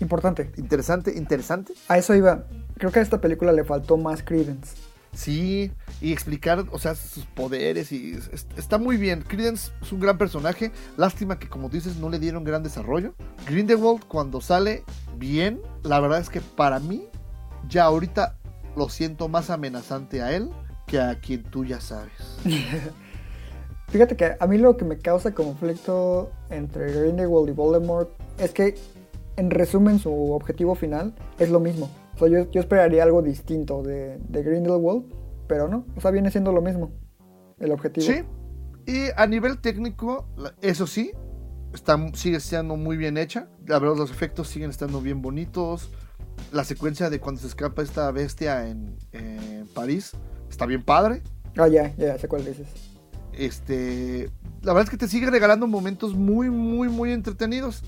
Importante. interesante, interesante. A eso iba. Creo que a esta película le faltó más credence. Sí, y explicar, o sea, sus poderes y es- es- está muy bien. Credence es un gran personaje. Lástima que, como dices, no le dieron gran desarrollo. Grindelwald, cuando sale bien, la verdad es que para mí, ya ahorita lo siento más amenazante a él que a quien tú ya sabes. *laughs* Fíjate que a mí lo que me causa conflicto entre Grindelwald y Voldemort es que, en resumen, su objetivo final es lo mismo. O sea, yo, yo esperaría algo distinto de, de Grindelwald, pero no. O sea, viene siendo lo mismo. El objetivo. Sí, y a nivel técnico, eso sí, está, sigue siendo muy bien hecha. La verdad, los efectos siguen estando bien bonitos. La secuencia de cuando se escapa esta bestia en, en París está bien padre. Ah, ya, ya, sé cuál dices. Este, la verdad es que te sigue regalando momentos muy, muy, muy entretenidos.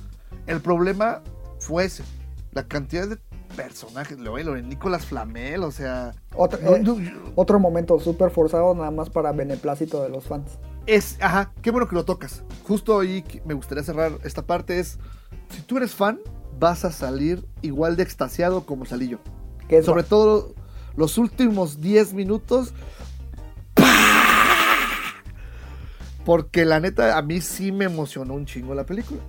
El problema fue ese, la cantidad de personajes, lo, lo de Nicolas Flamel, o sea, Otro, eh, no- otro momento súper forzado nada más para beneplácito de los fans. Es, ajá, qué bueno que lo tocas. Justo ahí me gustaría cerrar esta parte es, si tú eres fan, vas a salir igual de extasiado como salí yo. Sobre todo los últimos 10 minutos. Porque la neta, a mí sí me emocionó un chingo la película.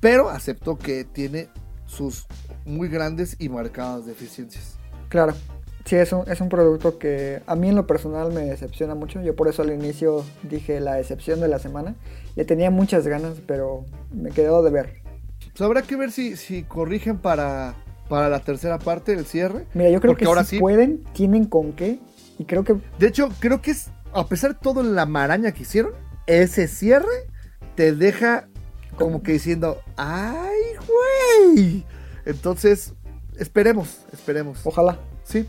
Pero acepto que tiene sus muy grandes y marcadas deficiencias. Claro. Sí, es un, es un producto que a mí en lo personal me decepciona mucho. Yo por eso al inicio dije la decepción de la semana. Le tenía muchas ganas, pero me quedó de ver. Pues habrá que ver si, si corrigen para, para la tercera parte, el cierre. Mira, yo creo Porque que ahora si sí- pueden, tienen con qué. Y creo que De hecho, creo que es, a pesar de todo la maraña que hicieron, ese cierre te deja como que diciendo, ¡ay, güey! Entonces, esperemos, esperemos. ojalá. Sí.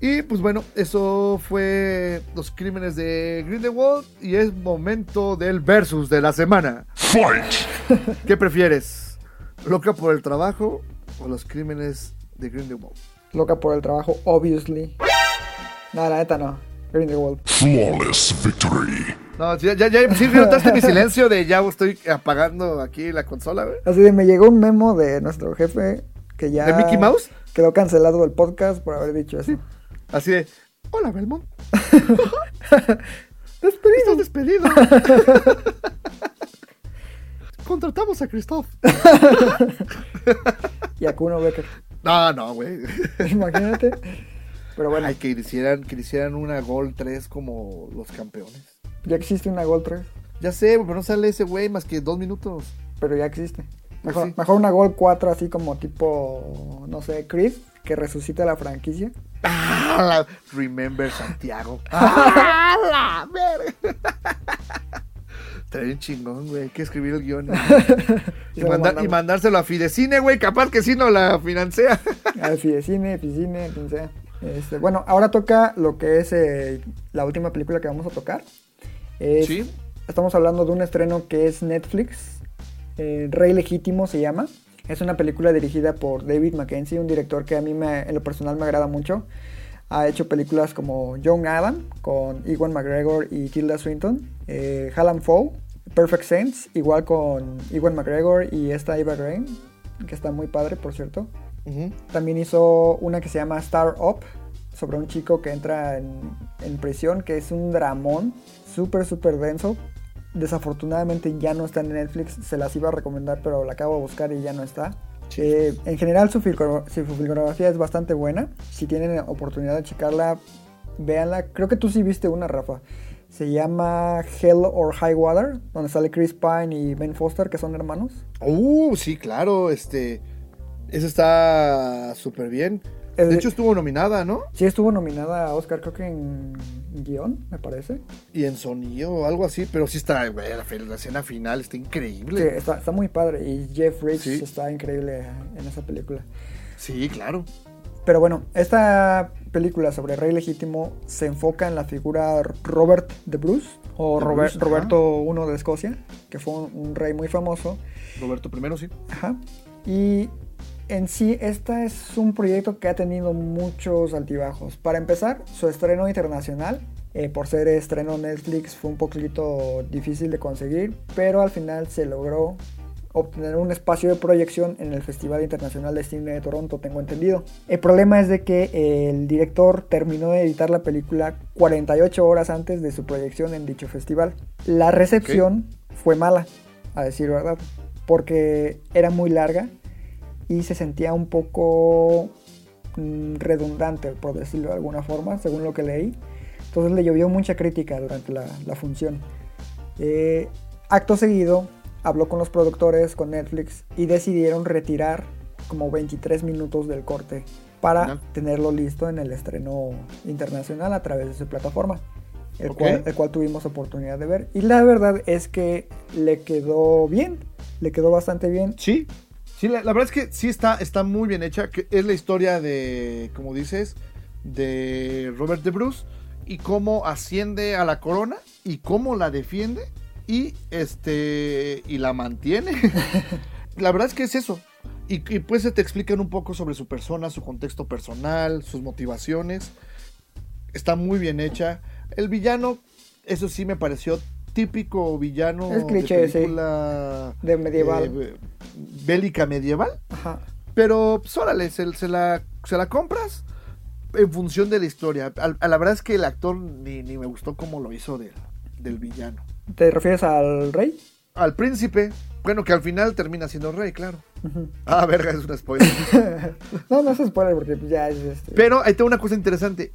Y pues bueno, eso fue los crímenes de Grindelwald y es momento del versus de la semana. *laughs* ¿Qué prefieres? ¿Loca por el trabajo o los crímenes de Grindelwald? Loca por el trabajo, obviously. No, la neta no. Grindelwald. Flawless victory. No, ya, ya, ya, sí notaste mi silencio de ya estoy apagando aquí la consola, güey. Así de me llegó un memo de nuestro jefe que ya. ¿De Mickey Mouse? Quedó cancelado el podcast por haber dicho eso. Así de, hola Belmont. *laughs* Estás despedido. *laughs* Contratamos a Christoph. *laughs* Y a Kuno Becker. No, no, güey. Imagínate. Pero bueno, Ay, que hicieran, que hicieran una Gol 3 como los campeones. Ya existe una Gol 3. Ya sé, pero no sale ese güey más que dos minutos. Pero ya existe. Mejor, sí. mejor una Gol 4 así como tipo, no sé, Chris, que resucita la franquicia. Ah, Remember Santiago. *laughs* ¡Ah, la verga! Está bien chingón, güey. Hay que escribir el guion. *laughs* y, manda- mandamos. y mandárselo a Fidecine, güey. Capaz que sí no la financia. *laughs* Al Fidecine, sea. Este, bueno, ahora toca lo que es eh, la última película que vamos a tocar. Es- Sí. Estamos hablando de un estreno que es Netflix. eh, Rey Legítimo se llama. Es una película dirigida por David Mackenzie, un director que a mí me- en lo personal me agrada mucho. Ha hecho películas como Young Adam con Ewan McGregor y Tilda Swinton. Eh, Hallam Foe, Perfect Sense, igual con Ewan McGregor y esta Eva Green, que está muy padre, por cierto. También hizo una que se llama Star Up, sobre un chico que entra en, en prisión, que es un dramón, súper, súper denso. Desafortunadamente ya no está en Netflix, se las iba a recomendar, pero la acabo de buscar y ya no está. Eh, en general su, su filmografía es bastante buena. Si tienen oportunidad de checarla, véanla. Creo que tú sí viste una, Rafa. Se llama Hell or High Water, donde sale Chris Pine y Ben Foster, que son hermanos. Uh, sí, claro. Este. Eso está súper bien. Es De hecho, estuvo nominada, ¿no? sí estuvo nominada a Oscar, creo que en guion, me parece. Y en sonido o algo así, pero sí está, güey, la, la escena final está Sí, increíble. está, está muy padre. Y Jeff Sí. está increíble en esa película. Sí, claro. Pero bueno, esta película sobre Rey Legítimo se enfoca en la figura Robert de Bruce, o De Robert- Bruce, ajá. Roberto I de Escocia, que fue un, un rey muy famoso. Roberto primero, sí. Ajá. Y en sí, este es un proyecto que ha tenido muchos altibajos. Para empezar, su estreno internacional, eh, por ser estreno Netflix, fue un poquito difícil de conseguir, pero al final se logró obtener un espacio de proyección en el Festival Internacional de Cine de Toronto, tengo entendido. El problema es de que eh, el director terminó de editar la película 48 horas antes de su proyección en dicho festival. La recepción fue mala, a decir verdad, porque era muy larga y se sentía un poco mm, redundante, por decirlo de alguna forma, según lo que leí. Entonces le llovió mucha crítica durante la, la función. Eh, acto seguido, habló con los productores, con Netflix, y decidieron retirar como 23 minutos del corte para tenerlo listo en el estreno internacional a través de su plataforma, el, cual, el cual tuvimos oportunidad de ver. Y la verdad es que le quedó bien, le quedó bastante bien. Sí, sí, la, la verdad es que sí está, está muy bien hecha. Que es la historia de, como dices, de Robert de Bruce y cómo asciende a la corona y cómo la defiende y este y la mantiene. *laughs* la verdad es que es eso. Y, y pues se te explican un poco sobre su persona, su contexto personal, sus motivaciones. Está muy bien hecha. El villano, eso sí me pareció típico villano Es cliché, de sí. película De medieval. eh, bélica medieval. Ajá. Pero, pues órale, se, se la, se la compras en función de la historia. A la verdad es que el actor ni, ni me gustó cómo lo hizo del, del villano. ¿Te refieres al rey? Al príncipe, bueno, que al final termina siendo rey, claro. Ah, *laughs* verga, es un spoiler. *laughs* no, no es spoiler porque ya es este. Pero ahí tengo una cosa interesante.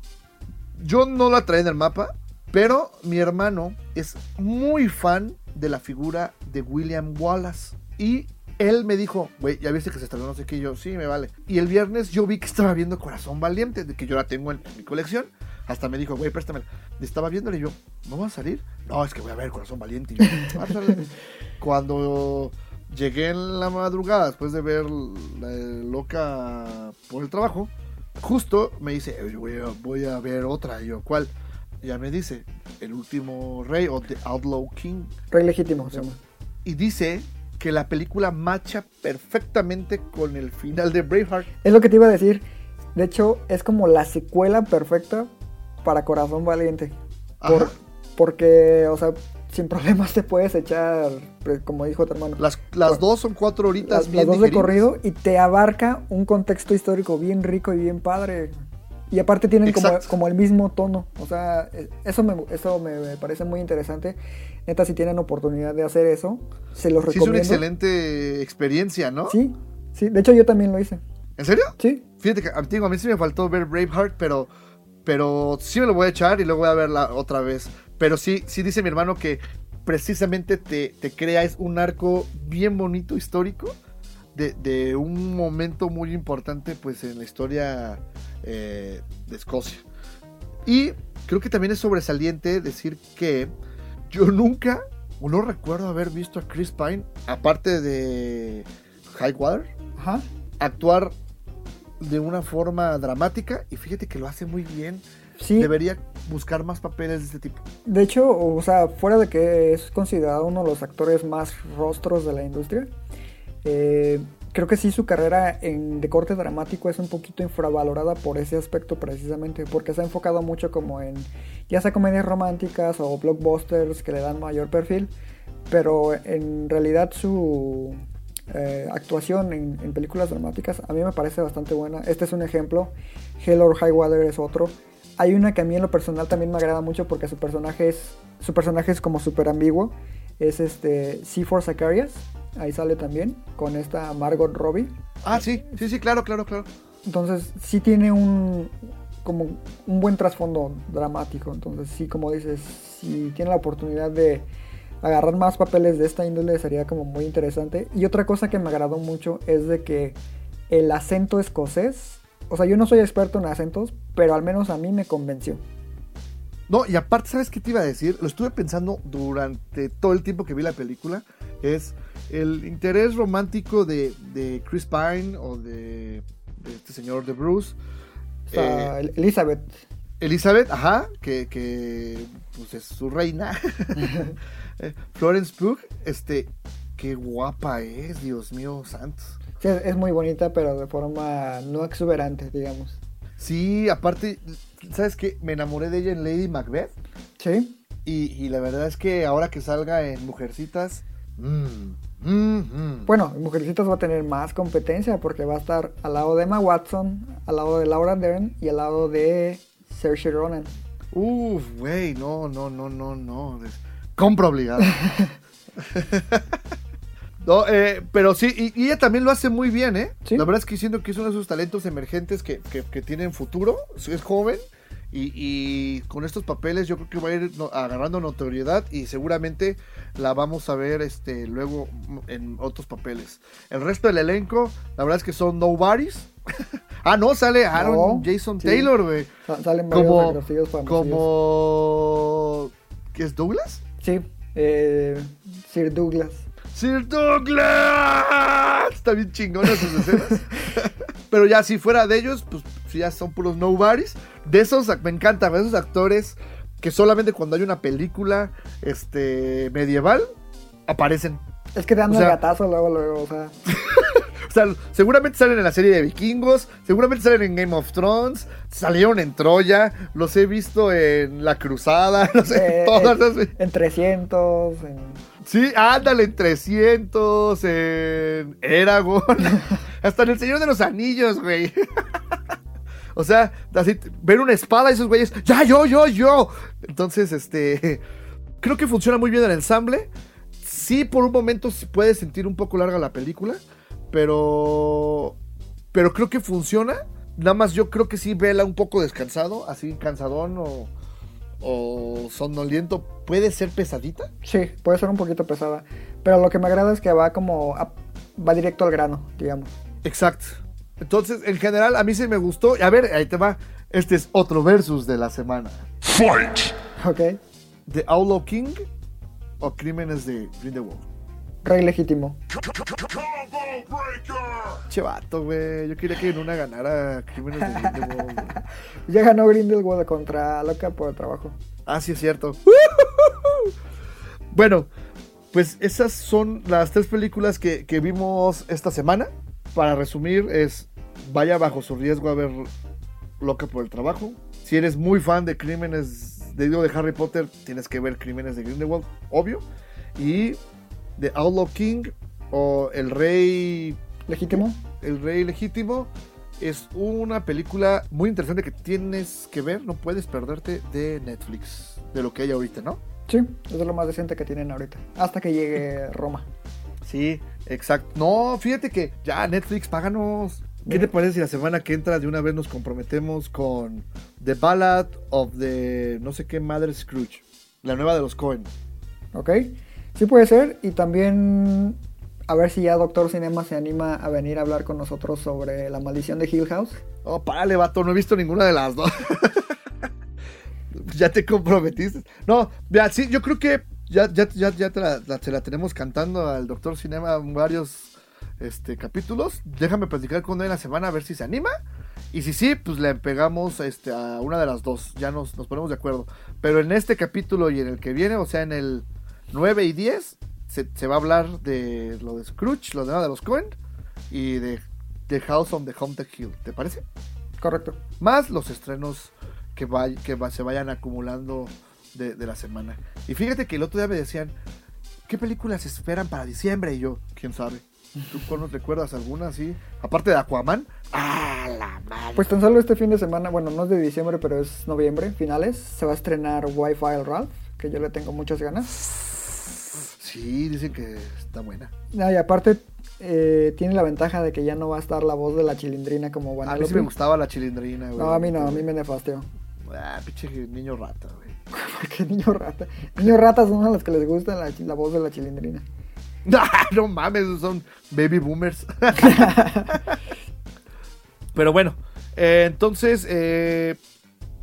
Yo no la traía en el mapa, pero mi hermano es muy fan de la figura de William Wallace. Y él me dijo, güey, ya viste que se estrenó no sé qué, Y yo, sí, me vale. Y el viernes yo vi que estaba viendo Corazón Valiente, de que yo la tengo en, mi colección. Hasta me dijo, güey, préstamela. Estaba viéndole y yo, ¿no va a salir? No, es que voy a ver Corazón Valiente. Y yo. *laughs* Cuando llegué en la madrugada, después de ver la loca por el trabajo, justo me dice, "Eh, voy a, voy a ver otra. Y yo, ¿cuál? Ya me dice, El último rey o The Outlaw King. Rey legítimo se llama. Y dice que la película macha perfectamente con el final de Braveheart. Es lo que te iba a decir. De hecho, es como la secuela perfecta para Corazón Valiente. Por- porque, o sea, sin problemas te puedes echar, pues, como dijo tu hermano, Las, las dos son cuatro horitas las, bien las dos de corrido y te abarca un contexto histórico bien rico y bien padre. Y aparte tienen como, el mismo tono. O sea, eh, eso me, eso me, parece muy interesante. Neta, si tienen oportunidad de hacer eso, se los Sí, es recomiendo. una excelente experiencia, ¿no? Sí, sí. De hecho, yo también lo hice. ¿En serio? Sí. Fíjate que digo, a mí sí me faltó ver Braveheart, pero, pero sí me lo voy a echar y luego voy a verla otra vez. Pero sí, sí dice mi hermano que precisamente te, te crea es un arco bien bonito, histórico, de, de un momento muy importante pues en la historia eh, de Escocia. Y creo que también es sobresaliente decir que yo nunca, o no recuerdo haber visto a Chris Pine, aparte de Highwater, Ajá. actuar de una forma dramática y fíjate que lo hace muy bien. Sí. Debería buscar más papeles de este tipo. De hecho, o sea, fuera de que es considerado uno de los actores más rostros de la industria, eh, creo que sí su carrera en, de corte dramático es un poquito infravalorada por ese aspecto precisamente, porque se ha enfocado mucho como en ya sea comedias románticas o blockbusters que le dan mayor perfil, pero en realidad su eh, actuación en, películas dramáticas a mí me parece bastante buena. Este es un ejemplo, Hell or High Water es otro. Hay una que a mí en lo personal también me agrada mucho porque su personaje es, su personaje es como súper ambiguo. Es este C4 Zacharias. Ahí sale también con esta Margot Robbie. Ah, sí, sí, sí, claro, claro, claro. Entonces sí tiene un como un buen trasfondo dramático. Entonces sí, como dices, si tiene la oportunidad de agarrar más papeles de esta índole sería como muy interesante. Y otra cosa que me agradó mucho es de que el acento escocés O sea, yo no soy experto en acentos, pero al menos a mí me convenció. No, y aparte, ¿sabes qué te iba a decir? Lo estuve pensando durante todo el tiempo que vi la película. Es el interés romántico de, de Chris Pine o de, de este señor de Bruce. O sea, Eh, Elizabeth. Elizabeth, ajá, que, que pues es su reina. *laughs* *laughs* Eh, Florence Pugh, este, qué guapa es, Dios mío, santos. Sí, es muy bonita, pero de forma no exuberante, digamos. Sí, aparte, ¿sabes qué? Me enamoré de ella en Lady Macbeth. Sí. Y, y la verdad es que ahora que salga en Mujercitas, mm, mm, mm. Bueno, Mujercitas va a tener más competencia porque va a estar al lado de Emma Watson, al lado de Laura Dern y al lado de Saoirse Ronan. Uf, güey, no, no, no, no, no. Compra obligada. *laughs* no, eh, pero sí, y, y ella también lo hace muy bien, ¿eh? Sí. La verdad es que siento que es uno de esos talentos emergentes que, que- que tienen futuro. Es joven. Y, y con estos papeles yo creo que va a ir agarrando notoriedad y seguramente la vamos a ver este luego en otros papeles. El resto del elenco, la verdad es que son nobodies. *laughs* ah, no, sale Aaron No, Jason sí. Taylor, güey. Sa- Salen Como, como... ¿Qué es Douglas? Sí, eh, Sir Douglas. Sir Douglas. Está bien chingona sus escenas. *laughs* Pero ya si fuera de ellos, pues ya son puros nobodies. De esos me encantan, esos actores que solamente cuando hay una película este medieval aparecen. Es que te dan O sea- gatazo luego, luego, o sea. *laughs* O sea, seguramente salen en la serie de vikingos, seguramente salen en Game of Thrones, salieron en Troya, los he visto en La Cruzada, *laughs* no sé, eh, todas eh, las... en 300, en... Sí, ándale en 300, en Eragon, *laughs* hasta en El Señor de los Anillos, güey. *laughs* o sea, así, ver una espada y esos güeyes, ya, yo, yo, yo. Entonces, este, creo que funciona muy bien el ensamble. Sí, por un momento se puede sentir un poco larga la película, pero, pero creo que funciona. Nada más yo creo que sí vela un poco descansado, así cansadón o, o somnoliento. Puede ser pesadita. Sí, puede ser un poquito pesada. Pero lo que me agrada es que va como... a- va directo al grano, digamos. Exacto. Entonces, en general, a mí sí me gustó. A ver, ahí te va. Este es otro versus de la semana. Fight! Ok. ¿The Outlaw King o Crímenes de Grindelwald? Rey legítimo. Che vato, güey. Yo quería que en una ganara Crímenes de Grindelwald. *laughs* Ya ganó Grindelwald contra Loca por el trabajo. Ah, sí, es cierto. *laughs* Bueno, pues esas son las tres películas que, que vimos esta semana. Para resumir, es vaya bajo su riesgo a ver Loca por el trabajo. Si eres muy fan de crímenes de, de Harry Potter, tienes que ver Crímenes de Grindelwald, obvio. Y The Outlaw King o El Rey ¿Legítimo? el Rey Legítimo es una película muy interesante que tienes que ver, no puedes perderte de Netflix, de lo que hay ahorita, ¿no? Sí, es lo más decente que tienen ahorita. Hasta que llegue Roma. Sí, exacto. No, fíjate que ya Netflix, páganos. ¿Qué te parece si la semana que entra de una vez nos comprometemos con The Ballad of the no sé qué madre Scrooge? La nueva de los Cohen. ¿Ok? Sí puede ser. Y también a ver si ya Doctor Cinema se anima a venir a hablar con nosotros sobre la maldición de Hill House. Oh, párale, vato, no he visto ninguna de las dos. *laughs* ya te comprometiste. No, ya, sí, yo creo que ya, ya, ya, ya te, la, la- te la tenemos cantando al Doctor Cinema en varios este, capítulos. Déjame platicar con él la semana a ver si se anima. Y si sí, pues le pegamos este, a una de las dos. Ya nos, nos ponemos de acuerdo. Pero en este capítulo y en el que viene, o sea, en el 9 y 10, se, se va a hablar de lo de Scrooge, lo de nada de los Cohen y de The House on the Haunted Hill. ¿Te parece? Correcto. más los estrenos que, vay- que va- se vayan acumulando de, de la semana. Y fíjate que el otro día me decían, ¿qué películas esperan para diciembre? Y yo, ¿quién sabe? ¿Tú cuándo recuerdas alguna así? Aparte de Aquaman. ¡Ah, la madre! Pues tan solo este fin de semana, bueno, no es de diciembre, pero es noviembre, finales, se va a estrenar Wi-Fi Ralph, que yo le tengo muchas ganas. Sí, dicen que está buena. No, y aparte eh, tiene la ventaja de que ya no va a estar la voz de la chilindrina como A mí sí me gustaba la chilindrina, güey. No, a mí no, a mí me nefasteó. Ah, pinche niño rata, güey. *laughs* Porque niño rata. Niños ratas son a los que les gusta la, la voz de la chilindrina. No, *laughs* no mames, son baby boomers. *laughs* Pero bueno, Eh, entonces, eh,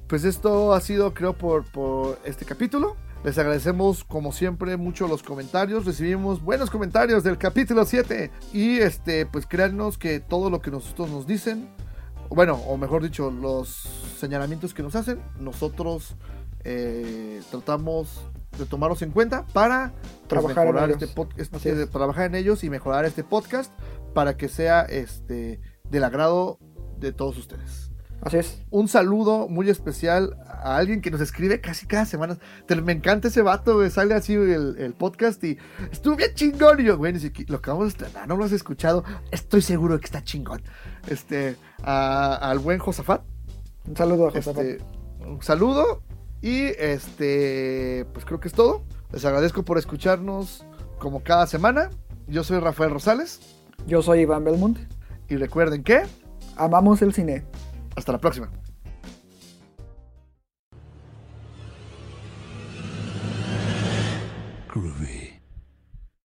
pues esto ha sido, creo, por, por este capítulo. Les agradecemos, como siempre, mucho los comentarios. Recibimos buenos comentarios del capítulo 7. Y este, pues créanos que todo lo que nosotros nos dicen, bueno, o mejor dicho, los señalamientos que nos hacen, nosotros eh, tratamos de tomarlos en cuenta para pues, Trabajar en mejorar ellos. este es. trabajar en ellos y mejorar este podcast para que sea este del agrado de todos ustedes Así es. un saludo muy especial a alguien que nos escribe casi cada semana. Te- me encanta ese vato, güey. Sale así el, el podcast y estuvo bien chingón. Y yo, güey, ni siquiera- lo acabamos de estrenar, no lo has escuchado. Estoy seguro que está chingón. Este, a- al buen Josafat. Un saludo a Josafat. Este, un saludo. Y este, pues creo que es todo. Les agradezco por escucharnos como cada semana. Yo soy Rafael Rosales. Yo soy Iván Belmont. Y recuerden que, Amamos el cine. Hasta la próxima.